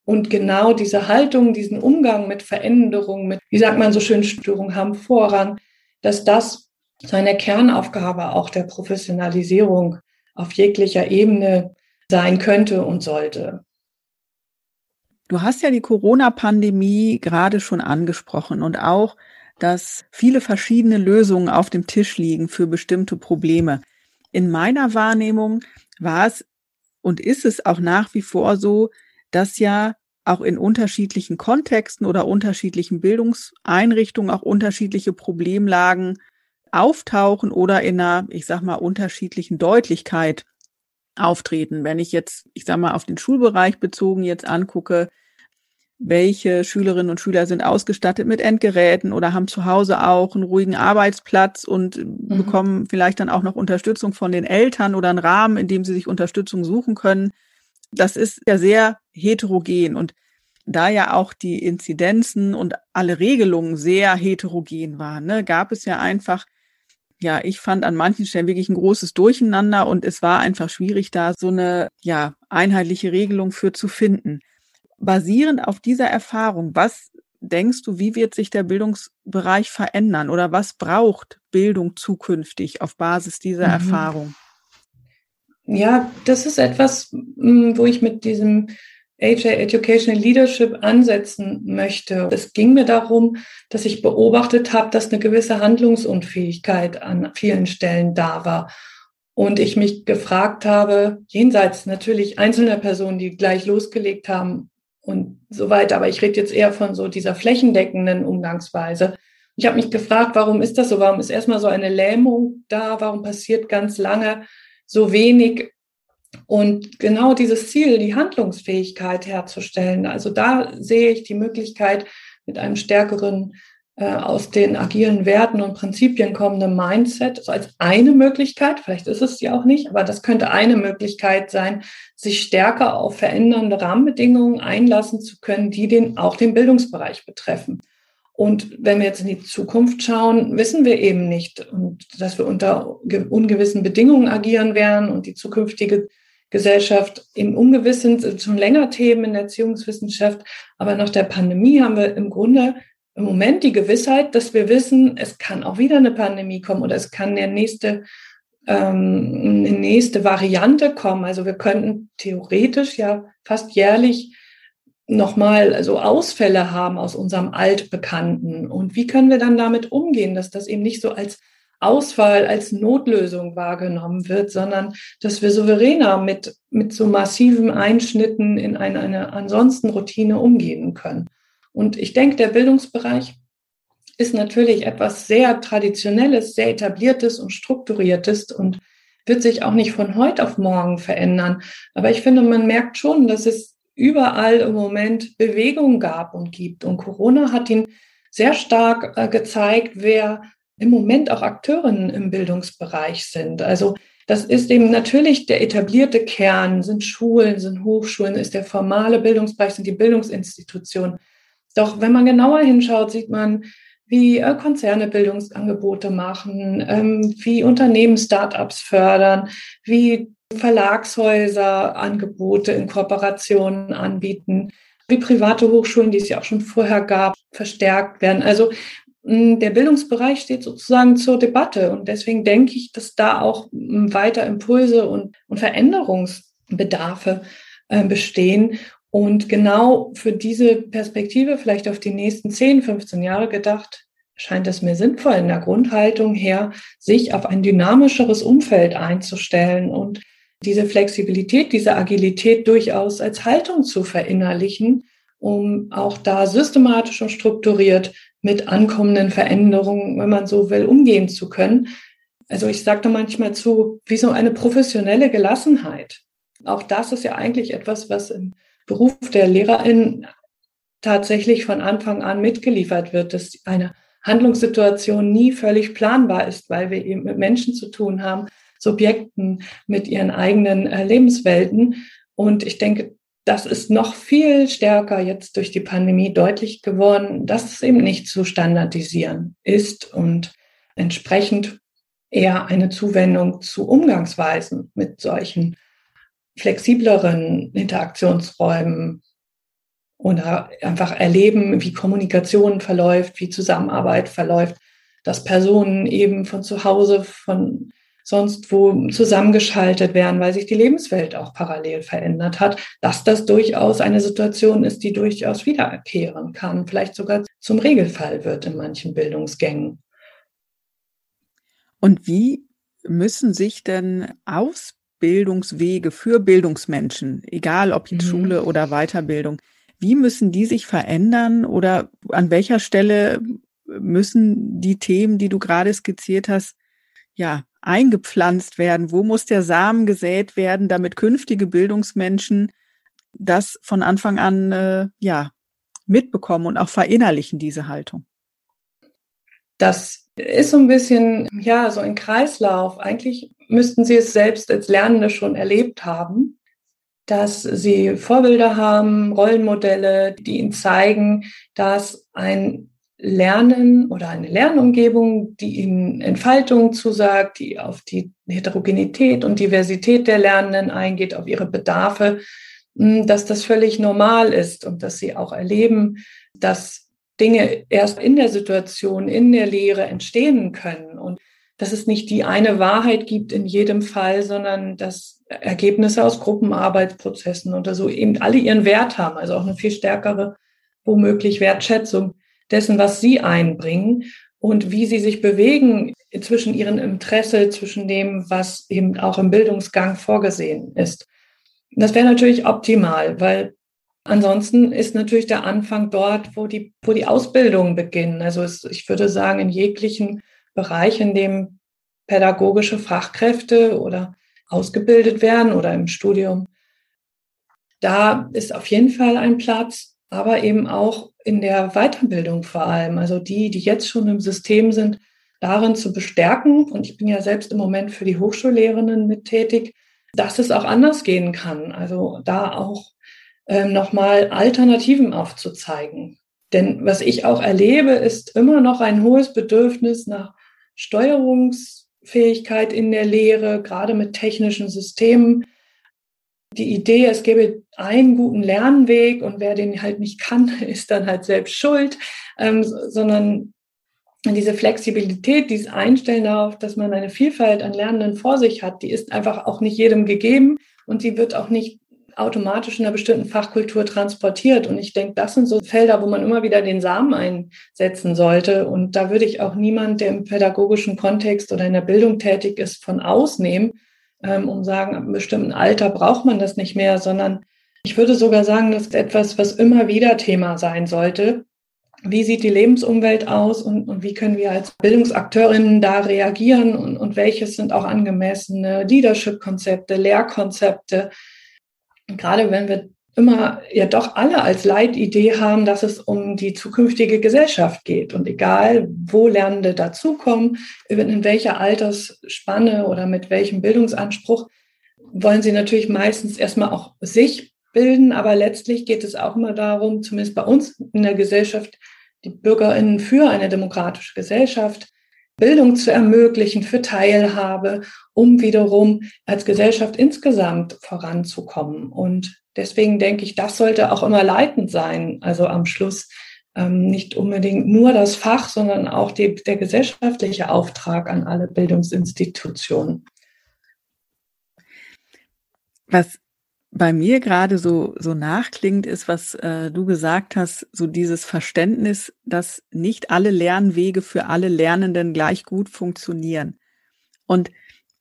Und genau diese Haltung, diesen Umgang mit Veränderungen, mit, wie sagt man so schön, Störungen haben Vorrang, dass das seine Kernaufgabe auch der Professionalisierung auf jeglicher Ebene sein könnte und sollte. Du hast ja die Corona-Pandemie gerade schon angesprochen und auch dass viele verschiedene Lösungen auf dem Tisch liegen für bestimmte Probleme. In meiner Wahrnehmung war es und ist es auch nach wie vor so, dass ja auch in unterschiedlichen Kontexten oder unterschiedlichen Bildungseinrichtungen auch unterschiedliche Problemlagen auftauchen oder in einer, ich sag mal, unterschiedlichen Deutlichkeit auftreten. Wenn ich jetzt, ich sag mal, auf den Schulbereich bezogen jetzt angucke, welche Schülerinnen und Schüler sind ausgestattet mit Endgeräten oder haben zu Hause auch einen ruhigen Arbeitsplatz und mhm. bekommen vielleicht dann auch noch Unterstützung von den Eltern oder einen Rahmen, in dem sie sich Unterstützung suchen können. Das ist ja sehr heterogen und da ja auch die Inzidenzen und alle Regelungen sehr heterogen waren, ne, gab es ja einfach, ja, ich fand an manchen Stellen wirklich ein großes Durcheinander und es war einfach schwierig, da so eine, ja, einheitliche Regelung für zu finden basierend auf dieser Erfahrung, was denkst du, wie wird sich der Bildungsbereich verändern oder was braucht Bildung zukünftig auf Basis dieser mhm. Erfahrung? Ja, das ist etwas, hm, wo ich mit diesem AJ Educational Leadership ansetzen möchte. Es ging mir darum, dass ich beobachtet habe, dass eine gewisse Handlungsunfähigkeit an vielen Stellen da war. Und ich mich gefragt habe, jenseits natürlich einzelner Personen, die gleich losgelegt haben, und so weiter. Aber ich rede jetzt eher von so dieser flächendeckenden Umgangsweise. Ich habe mich gefragt, warum ist das so? Warum ist erstmal so eine Lähmung da? Warum passiert ganz lange so wenig? Und genau dieses Ziel, die Handlungsfähigkeit herzustellen, also da sehe ich die Möglichkeit, mit einem stärkeren aus den agilen Werten und Prinzipien kommende Mindset, so als eine Möglichkeit, vielleicht ist es ja auch nicht, aber das könnte eine Möglichkeit sein, sich stärker auf verändernde Rahmenbedingungen einlassen zu können, die den, auch den Bildungsbereich betreffen. Und wenn wir jetzt in die Zukunft schauen, wissen wir eben nicht, dass wir unter ungewissen Bedingungen agieren werden und die zukünftige Gesellschaft im Ungewissen sind schon länger Themen in der Erziehungswissenschaft. Aber nach der Pandemie haben wir im Grunde im Moment die Gewissheit, dass wir wissen, es kann auch wieder eine Pandemie kommen oder es kann der nächste, ähm, eine nächste Variante kommen. Also wir könnten theoretisch ja fast jährlich nochmal so Ausfälle haben aus unserem Altbekannten. Und wie können wir dann damit umgehen, dass das eben nicht so als Ausfall, als Notlösung wahrgenommen wird, sondern dass wir souveräner mit, mit so massiven Einschnitten in eine, eine ansonsten Routine umgehen können. Und ich denke, der Bildungsbereich ist natürlich etwas sehr Traditionelles, sehr Etabliertes und Strukturiertes und wird sich auch nicht von heute auf morgen verändern. Aber ich finde, man merkt schon, dass es überall im Moment Bewegung gab und gibt. Und Corona hat ihn sehr stark äh, gezeigt, wer im Moment auch Akteurinnen im Bildungsbereich sind. Also das ist eben natürlich der etablierte Kern, sind Schulen, sind Hochschulen, ist der formale Bildungsbereich, sind die Bildungsinstitutionen. Doch wenn man genauer hinschaut, sieht man, wie äh, Konzerne Bildungsangebote machen, ähm, wie Unternehmen Startups fördern, wie Verlagshäuser Angebote in Kooperationen anbieten, wie private Hochschulen, die es ja auch schon vorher gab, verstärkt werden. Also der Bildungsbereich steht sozusagen zur Debatte. Und deswegen denke ich, dass da auch weiter Impulse und, und Veränderungsbedarfe äh, bestehen. Und genau für diese Perspektive, vielleicht auf die nächsten 10, 15 Jahre gedacht, scheint es mir sinnvoll in der Grundhaltung her, sich auf ein dynamischeres Umfeld einzustellen und diese Flexibilität, diese Agilität durchaus als Haltung zu verinnerlichen, um auch da systematisch und strukturiert mit ankommenden Veränderungen, wenn man so will, umgehen zu können. Also ich sage da manchmal zu, wie so eine professionelle Gelassenheit. Auch das ist ja eigentlich etwas, was im Beruf der Lehrerin tatsächlich von Anfang an mitgeliefert wird, dass eine Handlungssituation nie völlig planbar ist, weil wir eben mit Menschen zu tun haben, Subjekten mit ihren eigenen äh, Lebenswelten. Und ich denke, das ist noch viel stärker jetzt durch die Pandemie deutlich geworden, dass es eben nicht zu standardisieren ist und entsprechend eher eine Zuwendung zu Umgangsweisen mit solchen flexibleren Interaktionsräumen oder einfach erleben, wie Kommunikation verläuft, wie Zusammenarbeit verläuft, dass Personen eben von zu Hause, von sonst wo zusammengeschaltet werden, weil sich die Lebenswelt auch parallel verändert hat, dass das durchaus eine Situation ist, die durchaus wiederkehren kann, vielleicht sogar zum Regelfall wird in manchen Bildungsgängen. Und wie müssen sich denn Ausbildungswege für Bildungsmenschen, egal ob jetzt mhm. Schule oder Weiterbildung, wie müssen die sich verändern oder an welcher Stelle müssen die Themen, die du gerade skizziert hast, ja, eingepflanzt werden? Wo muss der Samen gesät werden, damit künftige Bildungsmenschen das von Anfang an äh, ja mitbekommen und auch verinnerlichen diese Haltung? Das ist so ein bisschen ja so ein Kreislauf. Eigentlich müssten Sie es selbst als Lernende schon erlebt haben, dass Sie Vorbilder haben, Rollenmodelle, die Ihnen zeigen, dass ein Lernen oder eine Lernumgebung, die ihnen Entfaltung zusagt, die auf die Heterogenität und Diversität der Lernenden eingeht, auf ihre Bedarfe, hm, dass das völlig normal ist und dass sie auch erleben, dass Dinge erst in der Situation, in der Lehre entstehen können. Und dass es nicht die eine Wahrheit gibt in jedem Fall, sondern dass Ergebnisse aus Gruppenarbeitsprozessen oder so eben alle ihren Wert haben, also auch eine viel stärkere womöglich Wertschätzung dessen, was sie einbringen und wie sie sich bewegen zwischen ihrem Interesse, zwischen dem, was eben auch im Bildungsgang vorgesehen ist. Das wäre natürlich optimal, weil ansonsten ist natürlich der Anfang dort, wo die, wo die Ausbildungen beginnen. Also es, ich würde sagen, in jeglichen Bereich, in dem pädagogische Fachkräfte oder ausgebildet werden oder im Studium. Da ist auf jeden Fall ein Platz aber eben auch in der Weiterbildung vor allem. Also die, die jetzt schon im System sind, darin zu bestärken. Und ich bin ja selbst im Moment für die Hochschullehrerinnen mit tätig, dass es auch anders gehen kann. Also da auch ähm, nochmal Alternativen aufzuzeigen. Denn was ich auch erlebe, ist immer noch ein hohes Bedürfnis nach Steuerungsfähigkeit in der Lehre, gerade mit technischen Systemen. Die Idee, es gäbe einen guten Lernweg und wer den halt nicht kann, ist dann halt selbst schuld, ähm, sondern diese Flexibilität, dieses Einstellen darauf, dass man eine Vielfalt an Lernenden vor sich hat, die ist einfach auch nicht jedem gegeben und sie wird auch nicht automatisch in einer bestimmten Fachkultur transportiert. Und ich denke, das sind so Felder, wo man immer wieder den Samen einsetzen sollte. Und da würde ich auch niemand, der im pädagogischen Kontext oder in der Bildung tätig ist, von ausnehmen, ähm, um sagen, ab einem bestimmten Alter braucht man das nicht mehr, sondern ich würde sogar sagen, das ist etwas, was immer wieder Thema sein sollte. Wie sieht die Lebensumwelt aus und, und wie können wir als Bildungsakteurinnen da reagieren und, und welches sind auch angemessene Leadership-Konzepte, Lehrkonzepte? Gerade wenn wir immer ja doch alle als Leitidee haben, dass es um die zukünftige Gesellschaft geht. Und egal, wo Lernende dazukommen, in welcher Altersspanne oder mit welchem Bildungsanspruch, wollen sie natürlich meistens erstmal auch sich bilden. Aber letztlich geht es auch immer darum, zumindest bei uns in der Gesellschaft, die BürgerInnen für eine demokratische Gesellschaft, Bildung zu ermöglichen, für Teilhabe, um wiederum als Gesellschaft insgesamt voranzukommen. Und Deswegen denke ich, das sollte auch immer leitend sein, also am Schluss ähm, nicht unbedingt nur das Fach, sondern auch die, der gesellschaftliche Auftrag an alle Bildungsinstitutionen. Was bei mir gerade so, so nachklingt, ist, was äh, du gesagt hast, so dieses Verständnis, dass nicht alle Lernwege für alle Lernenden gleich gut funktionieren. Und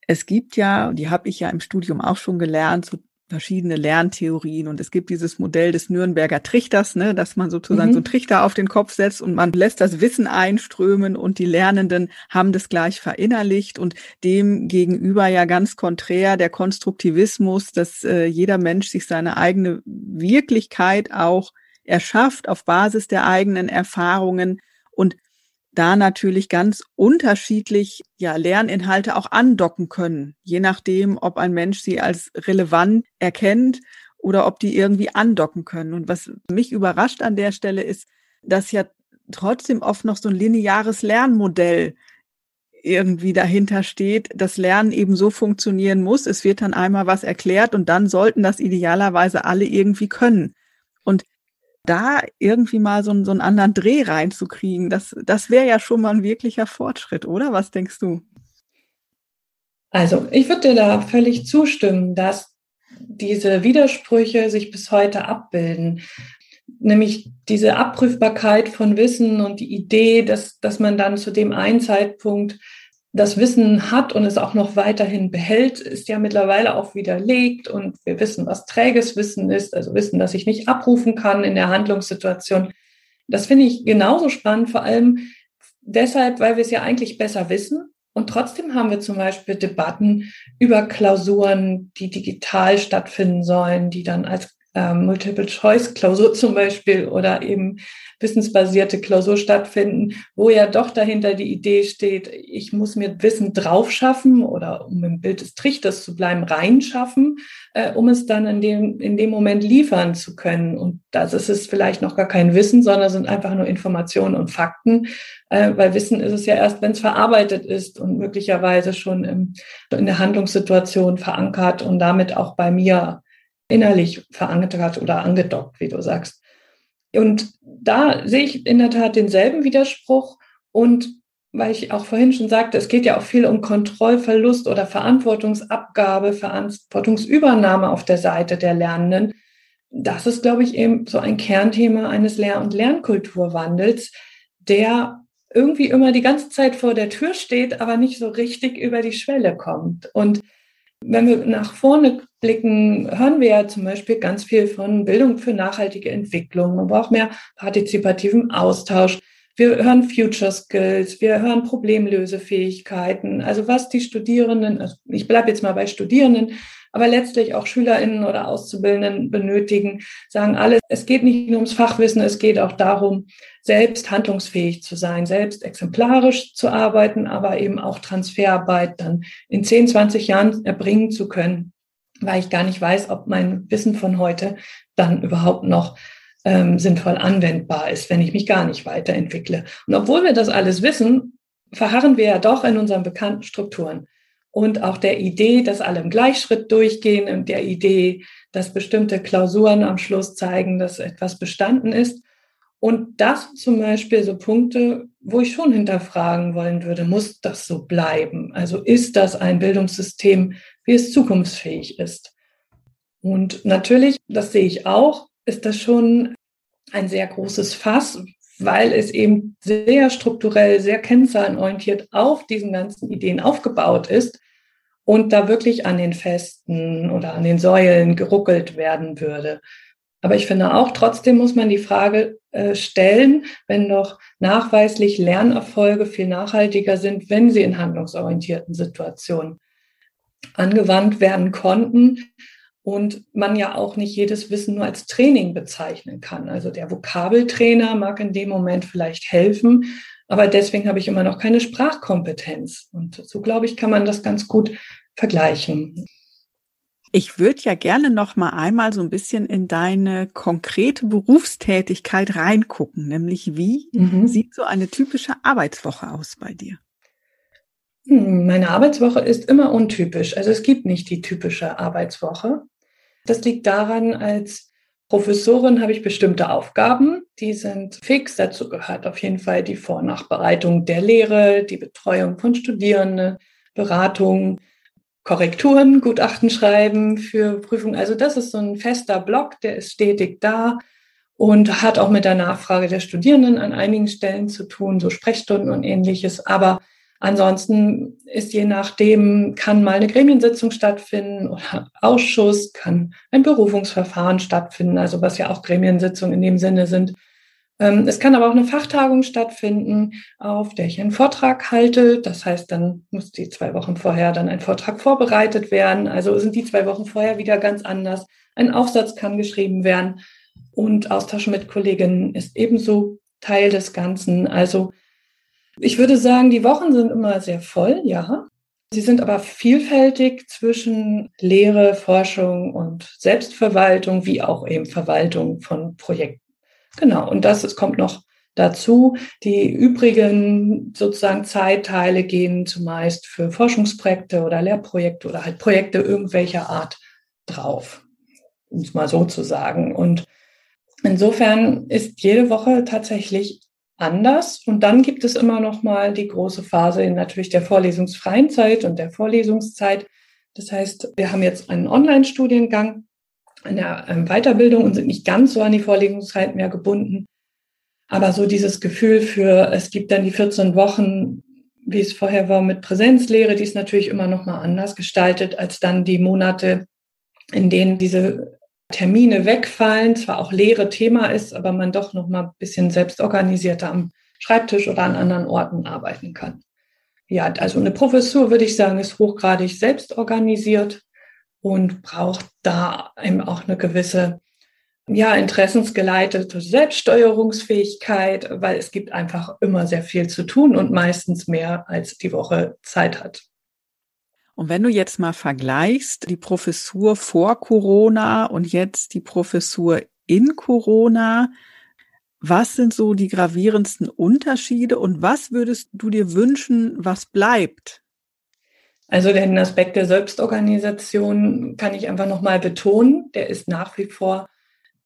es gibt ja, die habe ich ja im Studium auch schon gelernt, so verschiedene Lerntheorien und es gibt dieses Modell des Nürnberger Trichters, ne, dass man sozusagen mhm. so einen Trichter auf den Kopf setzt und man lässt das Wissen einströmen und die Lernenden haben das gleich verinnerlicht und dem gegenüber ja ganz konträr der Konstruktivismus, dass äh, jeder Mensch sich seine eigene Wirklichkeit auch erschafft auf Basis der eigenen Erfahrungen und da natürlich ganz unterschiedlich ja Lerninhalte auch andocken können, je nachdem, ob ein Mensch sie als relevant erkennt oder ob die irgendwie andocken können. Und was mich überrascht an der Stelle ist, dass ja trotzdem oft noch so ein lineares Lernmodell irgendwie dahinter steht, dass Lernen eben so funktionieren muss. Es wird dann einmal was erklärt und dann sollten das idealerweise alle irgendwie können. Und da irgendwie mal so, so einen anderen Dreh reinzukriegen, das, das wäre ja schon mal ein wirklicher Fortschritt, oder? Was denkst du? Also, ich würde dir da völlig zustimmen, dass diese Widersprüche sich bis heute abbilden. Nämlich diese Abprüfbarkeit von Wissen und die Idee, dass, dass man dann zu dem einen Zeitpunkt das Wissen hat und es auch noch weiterhin behält, ist ja mittlerweile auch widerlegt und wir wissen, was träges Wissen ist, also Wissen, das ich nicht abrufen kann in der Handlungssituation. Das finde ich genauso spannend, vor allem deshalb, weil wir es ja eigentlich besser wissen. Und trotzdem haben wir zum Beispiel Debatten über Klausuren, die digital stattfinden sollen, die dann als äh, Multiple-Choice-Klausur zum Beispiel oder eben wissensbasierte Klausur stattfinden, wo ja doch dahinter die Idee steht, ich muss mir Wissen draufschaffen oder um im Bild des Trichters zu bleiben, reinschaffen, äh, um es dann in dem, in dem Moment liefern zu können. Und das ist es vielleicht noch gar kein Wissen, sondern sind einfach nur Informationen und Fakten, äh, weil Wissen ist es ja erst, wenn es verarbeitet ist und möglicherweise schon im, in der Handlungssituation verankert und damit auch bei mir innerlich verankert oder angedockt, wie du sagst. Und da sehe ich in der Tat denselben Widerspruch. Und weil ich auch vorhin schon sagte, es geht ja auch viel um Kontrollverlust oder Verantwortungsabgabe, Verantwortungsübernahme auf der Seite der Lernenden. Das ist, glaube ich, eben so ein Kernthema eines Lehr- und Lernkulturwandels, der irgendwie immer die ganze Zeit vor der Tür steht, aber nicht so richtig über die Schwelle kommt. Und wenn wir nach vorne blicken, hören wir ja zum Beispiel ganz viel von Bildung für nachhaltige Entwicklung. Man braucht mehr partizipativen Austausch. Wir hören Future Skills, wir hören Problemlösefähigkeiten. Also was die Studierenden, also ich bleibe jetzt mal bei Studierenden, aber letztlich auch Schülerinnen oder Auszubildenden benötigen, sagen alle, es geht nicht nur ums Fachwissen, es geht auch darum, selbst handlungsfähig zu sein, selbst exemplarisch zu arbeiten, aber eben auch Transferarbeit dann in 10, 20 Jahren erbringen zu können, weil ich gar nicht weiß, ob mein Wissen von heute dann überhaupt noch ähm, sinnvoll anwendbar ist, wenn ich mich gar nicht weiterentwickle. Und obwohl wir das alles wissen, verharren wir ja doch in unseren bekannten Strukturen und auch der Idee, dass alle im Gleichschritt durchgehen und der Idee, dass bestimmte Klausuren am Schluss zeigen, dass etwas bestanden ist. Und das zum Beispiel so Punkte, wo ich schon hinterfragen wollen würde, muss das so bleiben? Also ist das ein Bildungssystem, wie es zukunftsfähig ist? Und natürlich, das sehe ich auch, ist das schon ein sehr großes Fass, weil es eben sehr strukturell, sehr kennzahlenorientiert auf diesen ganzen Ideen aufgebaut ist und da wirklich an den Festen oder an den Säulen geruckelt werden würde. Aber ich finde auch, trotzdem muss man die Frage äh, stellen, wenn doch nachweislich Lernerfolge viel nachhaltiger sind, wenn sie in handlungsorientierten Situationen angewandt werden konnten und man ja auch nicht jedes Wissen nur als Training bezeichnen kann. Also der Vokabeltrainer mag in dem Moment vielleicht helfen, aber deswegen habe ich immer noch keine Sprachkompetenz. Und so, glaube ich, kann man das ganz gut vergleichen. Ich würde ja gerne noch mal einmal so ein bisschen in deine konkrete Berufstätigkeit reingucken, nämlich wie mhm. sieht so eine typische Arbeitswoche aus bei dir? Hm, meine Arbeitswoche ist immer untypisch. Also es gibt nicht die typische Arbeitswoche. Das liegt daran, als Professorin habe ich bestimmte Aufgaben, die sind fix. Dazu gehört auf jeden Fall die Vor- und Nachbereitung der Lehre, die Betreuung von Studierenden, Beratung, Korrekturen, Gutachten schreiben für Prüfungen. Also das ist so ein fester Block, der ist stetig da und hat auch mit der Nachfrage der Studierenden an einigen Stellen zu tun, so Sprechstunden und ähnliches. Aber ansonsten ist je nachdem, kann mal eine Gremiensitzung stattfinden oder Ausschuss, kann ein Berufungsverfahren stattfinden, also was ja auch Gremiensitzungen in dem Sinne sind. Ähm, es kann aber auch eine Fachtagung stattfinden, auf der ich einen Vortrag halte. Das heißt, dann muss die zwei Wochen vorher dann ein Vortrag vorbereitet werden. Also sind die zwei Wochen vorher wieder ganz anders. Ein Aufsatz kann geschrieben werden und Austausch mit Kolleginnen ist ebenso Teil des Ganzen. Also ich würde sagen, die Wochen sind immer sehr voll, ja. Sie sind aber vielfältig zwischen Lehre, Forschung und Selbstverwaltung, wie auch eben Verwaltung von Projekten. Genau, und das es kommt noch dazu. Die übrigen sozusagen Zeitteile gehen zumeist für Forschungsprojekte oder Lehrprojekte oder halt Projekte irgendwelcher Art drauf, um es mal so zu sagen. Und Insofern ist jede Woche tatsächlich anders. Und dann gibt es immer noch mal die große Phase in natürlich der vorlesungsfreien Zeit und der Vorlesungszeit. Das heißt, wir haben jetzt einen Online-Studiengang in der ähm, Weiterbildung und sind nicht ganz so an die Vorlesungszeit mehr gebunden. Aber so dieses Gefühl für, es gibt dann die 14 Wochen, wie es vorher war mit Präsenzlehre, die ist natürlich immer noch mal anders gestaltet als dann die Monate, in denen diese Termine wegfallen, zwar auch Lehre Thema ist, aber man doch noch mal ein bisschen selbstorganisierter am Schreibtisch oder an anderen Orten arbeiten kann. Ja, also eine Professur würde ich sagen, ist hochgradig selbstorganisiert und braucht da eben auch eine gewisse ja, interessensgeleitete Selbststeuerungsfähigkeit, weil es gibt einfach immer sehr viel zu tun und meistens mehr als die Woche Zeit hat. Und wenn du jetzt mal vergleichst, die Professur vor Corona und jetzt die Professur in Corona, was sind so die gravierendsten Unterschiede und was würdest du dir wünschen, was bleibt? Also den Aspekt der Selbstorganisation kann ich einfach nochmal betonen. Der ist nach wie vor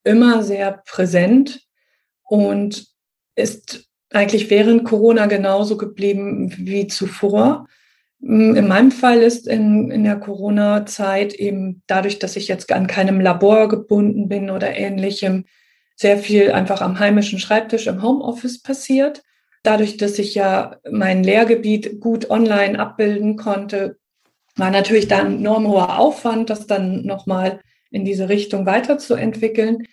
immer sehr präsent und ist eigentlich während Corona genauso geblieben wie zuvor. Mm, in meinem Fall ist in, in der Corona-Zeit eben dadurch, dass ich jetzt an keinem Labor gebunden bin oder ähnlichem, sehr viel einfach am heimischen Schreibtisch im Homeoffice passiert. Dadurch, dass ich ja mein Lehrgebiet gut online abbilden konnte, war natürlich dann enorm hoher Aufwand, das dann nochmal in diese Richtung weiterzuentwickeln.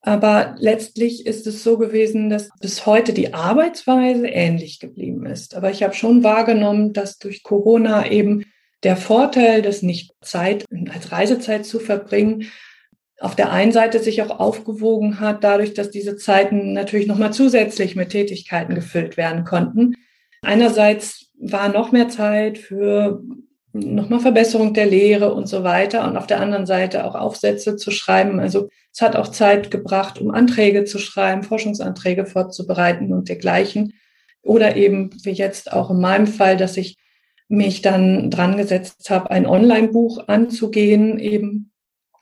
Aber letztlich ist es so gewesen, dass bis heute die Arbeitsweise ähnlich geblieben ist. Aber ich habe schon wahrgenommen, dass durch Corona eben der Vorteil, das nicht Zeit als Reisezeit zu verbringen, auf der einen Seite sich auch aufgewogen hat, dadurch, dass diese Zeiten natürlich nochmal zusätzlich mit Tätigkeiten gefüllt werden konnten. Einerseits war noch mehr Zeit für nochmal Verbesserung der Lehre und so weiter und auf der anderen Seite auch Aufsätze zu schreiben. Also es hat auch Zeit gebracht, um Anträge zu schreiben, Forschungsanträge vorzubereiten und dergleichen. Oder eben wie jetzt auch in meinem Fall, dass ich mich dann dran gesetzt habe, ein Online-Buch anzugehen, eben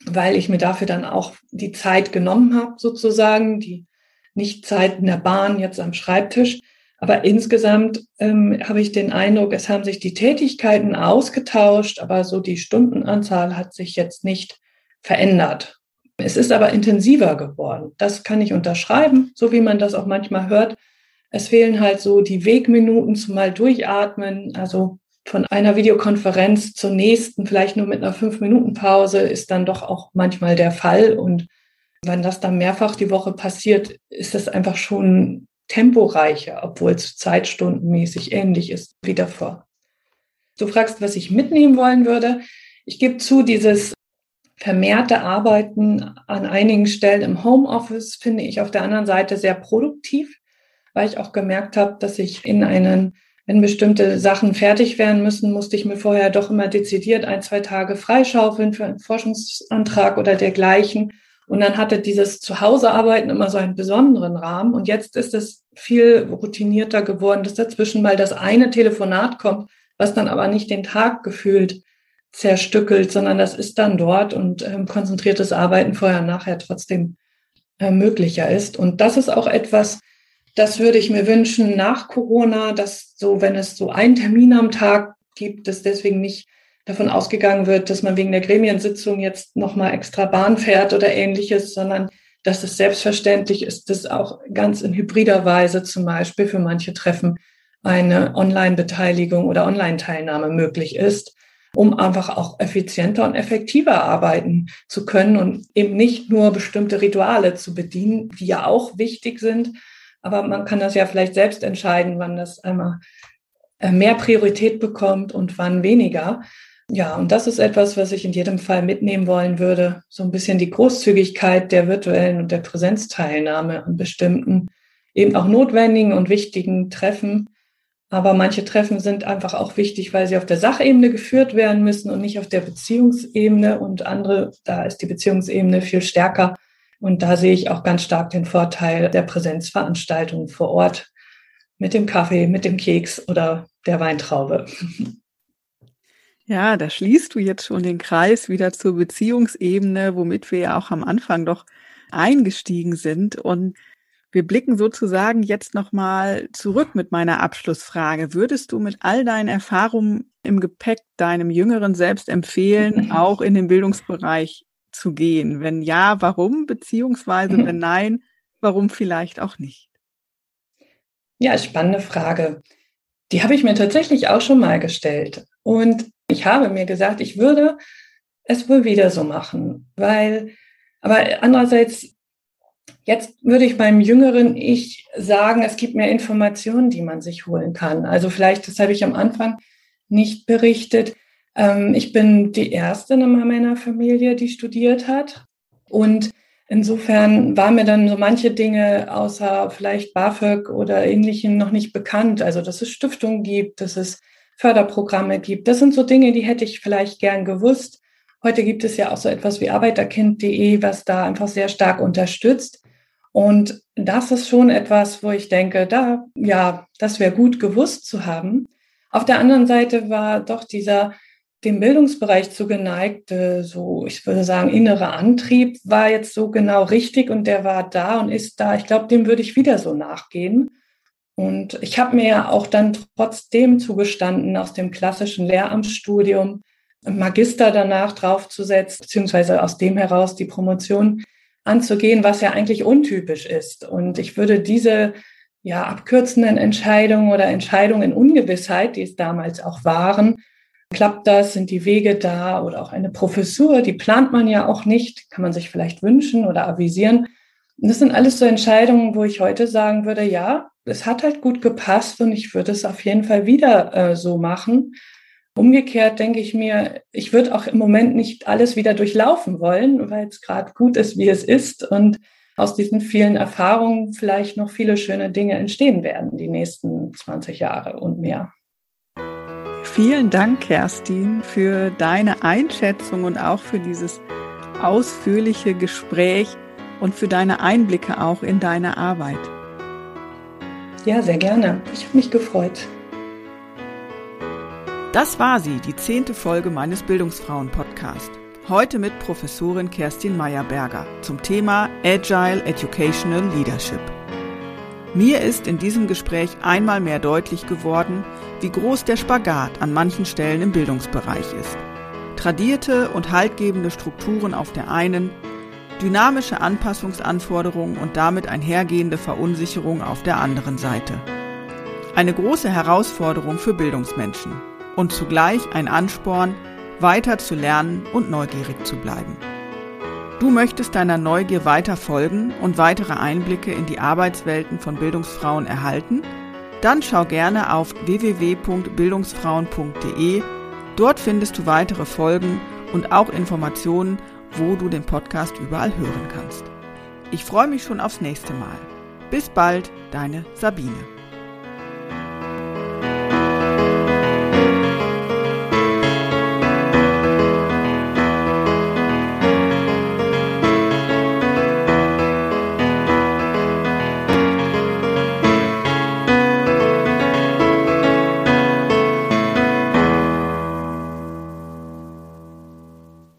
weil ich mir dafür dann auch die Zeit genommen habe, sozusagen, die nicht Zeit in der Bahn jetzt am Schreibtisch, aber insgesamt ähm, habe ich den Eindruck, es haben sich die Tätigkeiten ausgetauscht, aber so die Stundenanzahl hat sich jetzt nicht verändert. Es ist aber intensiver geworden. Das kann ich unterschreiben, so wie man das auch manchmal hört. Es fehlen halt so die Wegminuten zum mal durchatmen. Also von einer Videokonferenz zur nächsten, vielleicht nur mit einer Fünf-Minuten-Pause, ist dann doch auch manchmal der Fall. Und wenn das dann mehrfach die Woche passiert, ist das einfach schon temporeicher, obwohl es zeitstundenmäßig ähnlich ist wie davor. Du fragst, was ich mitnehmen wollen würde. Ich gebe zu, dieses vermehrte Arbeiten an einigen Stellen im Homeoffice finde ich auf der anderen Seite sehr produktiv, weil ich auch gemerkt habe, dass ich in einen, wenn bestimmte Sachen fertig werden müssen, musste ich mir vorher doch immer dezidiert ein, zwei Tage freischaufeln für einen Forschungsantrag oder dergleichen. Und dann hatte dieses Zuhausearbeiten immer so einen besonderen Rahmen. Und jetzt ist es viel routinierter geworden, dass dazwischen mal das eine Telefonat kommt, was dann aber nicht den Tag gefühlt zerstückelt, sondern das ist dann dort und ähm, konzentriertes Arbeiten vorher und nachher trotzdem äh, möglicher ist. Und das ist auch etwas, das würde ich mir wünschen nach Corona, dass so, wenn es so einen Termin am Tag gibt, dass deswegen nicht davon ausgegangen wird, dass man wegen der Gremiensitzung jetzt nochmal extra Bahn fährt oder ähnliches, sondern dass es selbstverständlich ist, dass auch ganz in hybrider Weise zum Beispiel für manche Treffen eine Online-Beteiligung oder Online-Teilnahme möglich ist, um einfach auch effizienter und effektiver arbeiten zu können und eben nicht nur bestimmte Rituale zu bedienen, die ja auch wichtig sind, aber man kann das ja vielleicht selbst entscheiden, wann das einmal äh, mehr Priorität bekommt und wann weniger. Ja, und das ist etwas, was ich in jedem Fall mitnehmen wollen würde. So ein bisschen die Großzügigkeit der virtuellen und der Präsenzteilnahme an bestimmten, eben auch notwendigen und wichtigen Treffen. Aber manche Treffen sind einfach auch wichtig, weil sie auf der Sachebene geführt werden müssen und nicht auf der Beziehungsebene. Und andere, da ist die Beziehungsebene viel stärker. Und da sehe ich auch ganz stark den Vorteil der Präsenzveranstaltungen vor Ort mit dem Kaffee, mit dem Keks oder der Weintraube. Ja, da schließt du jetzt schon den Kreis wieder zur Beziehungsebene, womit wir ja auch am Anfang doch eingestiegen sind. Und wir blicken sozusagen jetzt nochmal zurück mit meiner Abschlussfrage. Würdest du mit all deinen Erfahrungen im Gepäck deinem jüngeren Selbst empfehlen, auch in den Bildungsbereich zu gehen? Wenn ja, warum? Beziehungsweise wenn nein, warum vielleicht auch nicht? Ja, spannende Frage. Die habe ich mir tatsächlich auch schon mal gestellt. Und ich habe mir gesagt, ich würde es wohl wieder so machen, weil, aber andererseits, jetzt würde ich meinem jüngeren Ich sagen, es gibt mehr Informationen, die man sich holen kann. Also vielleicht, das habe ich am Anfang nicht berichtet. Ähm, ich bin die erste in meiner Familie, die studiert hat. Und insofern waren mir dann so manche Dinge außer vielleicht BAföG oder ähnlichem noch nicht bekannt. Also, dass es Stiftungen gibt, dass es Förderprogramme gibt. Das sind so Dinge, die hätte ich vielleicht gern gewusst. Heute gibt es ja auch so etwas wie arbeiterkind.de, was da einfach sehr stark unterstützt. Und das ist schon etwas, wo ich denke, da, ja, das wäre gut gewusst zu haben. Auf der anderen Seite war doch dieser dem Bildungsbereich zugeneigte, so ich würde sagen, innere Antrieb war jetzt so genau richtig und der war da und ist da. Ich glaube, dem würde ich wieder so nachgehen. Und ich habe mir ja auch dann trotzdem zugestanden, aus dem klassischen Lehramtsstudium Magister danach draufzusetzen, beziehungsweise aus dem heraus die Promotion anzugehen, was ja eigentlich untypisch ist. Und ich würde diese ja abkürzenden Entscheidungen oder Entscheidungen in Ungewissheit, die es damals auch waren, klappt das, sind die Wege da oder auch eine Professur, die plant man ja auch nicht, kann man sich vielleicht wünschen oder avisieren. Und das sind alles so Entscheidungen, wo ich heute sagen würde, ja, es hat halt gut gepasst und ich würde es auf jeden Fall wieder äh, so machen. Umgekehrt denke ich mir, ich würde auch im Moment nicht alles wieder durchlaufen wollen, weil es gerade gut ist, wie es ist und aus diesen vielen Erfahrungen vielleicht noch viele schöne Dinge entstehen werden, die nächsten 20 Jahre und mehr. Vielen Dank, Kerstin, für deine Einschätzung und auch für dieses ausführliche Gespräch und für deine Einblicke auch in deine Arbeit. Ja, sehr gerne. Ich habe mich gefreut. Das war sie, die zehnte Folge meines Bildungsfrauen-Podcast. Heute mit Professorin Kerstin Meyerberger zum Thema Agile Educational Leadership. Mir ist in diesem Gespräch einmal mehr deutlich geworden, wie groß der Spagat an manchen Stellen im Bildungsbereich ist. Tradierte und haltgebende Strukturen auf der einen dynamische Anpassungsanforderungen und damit einhergehende Verunsicherung auf der anderen Seite. Eine große Herausforderung für Bildungsmenschen und zugleich ein Ansporn, weiter zu lernen und neugierig zu bleiben. Du möchtest deiner Neugier weiter folgen und weitere Einblicke in die Arbeitswelten von Bildungsfrauen erhalten? Dann schau gerne auf www.bildungsfrauen.de. Dort findest du weitere Folgen und auch Informationen wo du den Podcast überall hören kannst. Ich freue mich schon aufs nächste Mal. Bis bald, deine Sabine.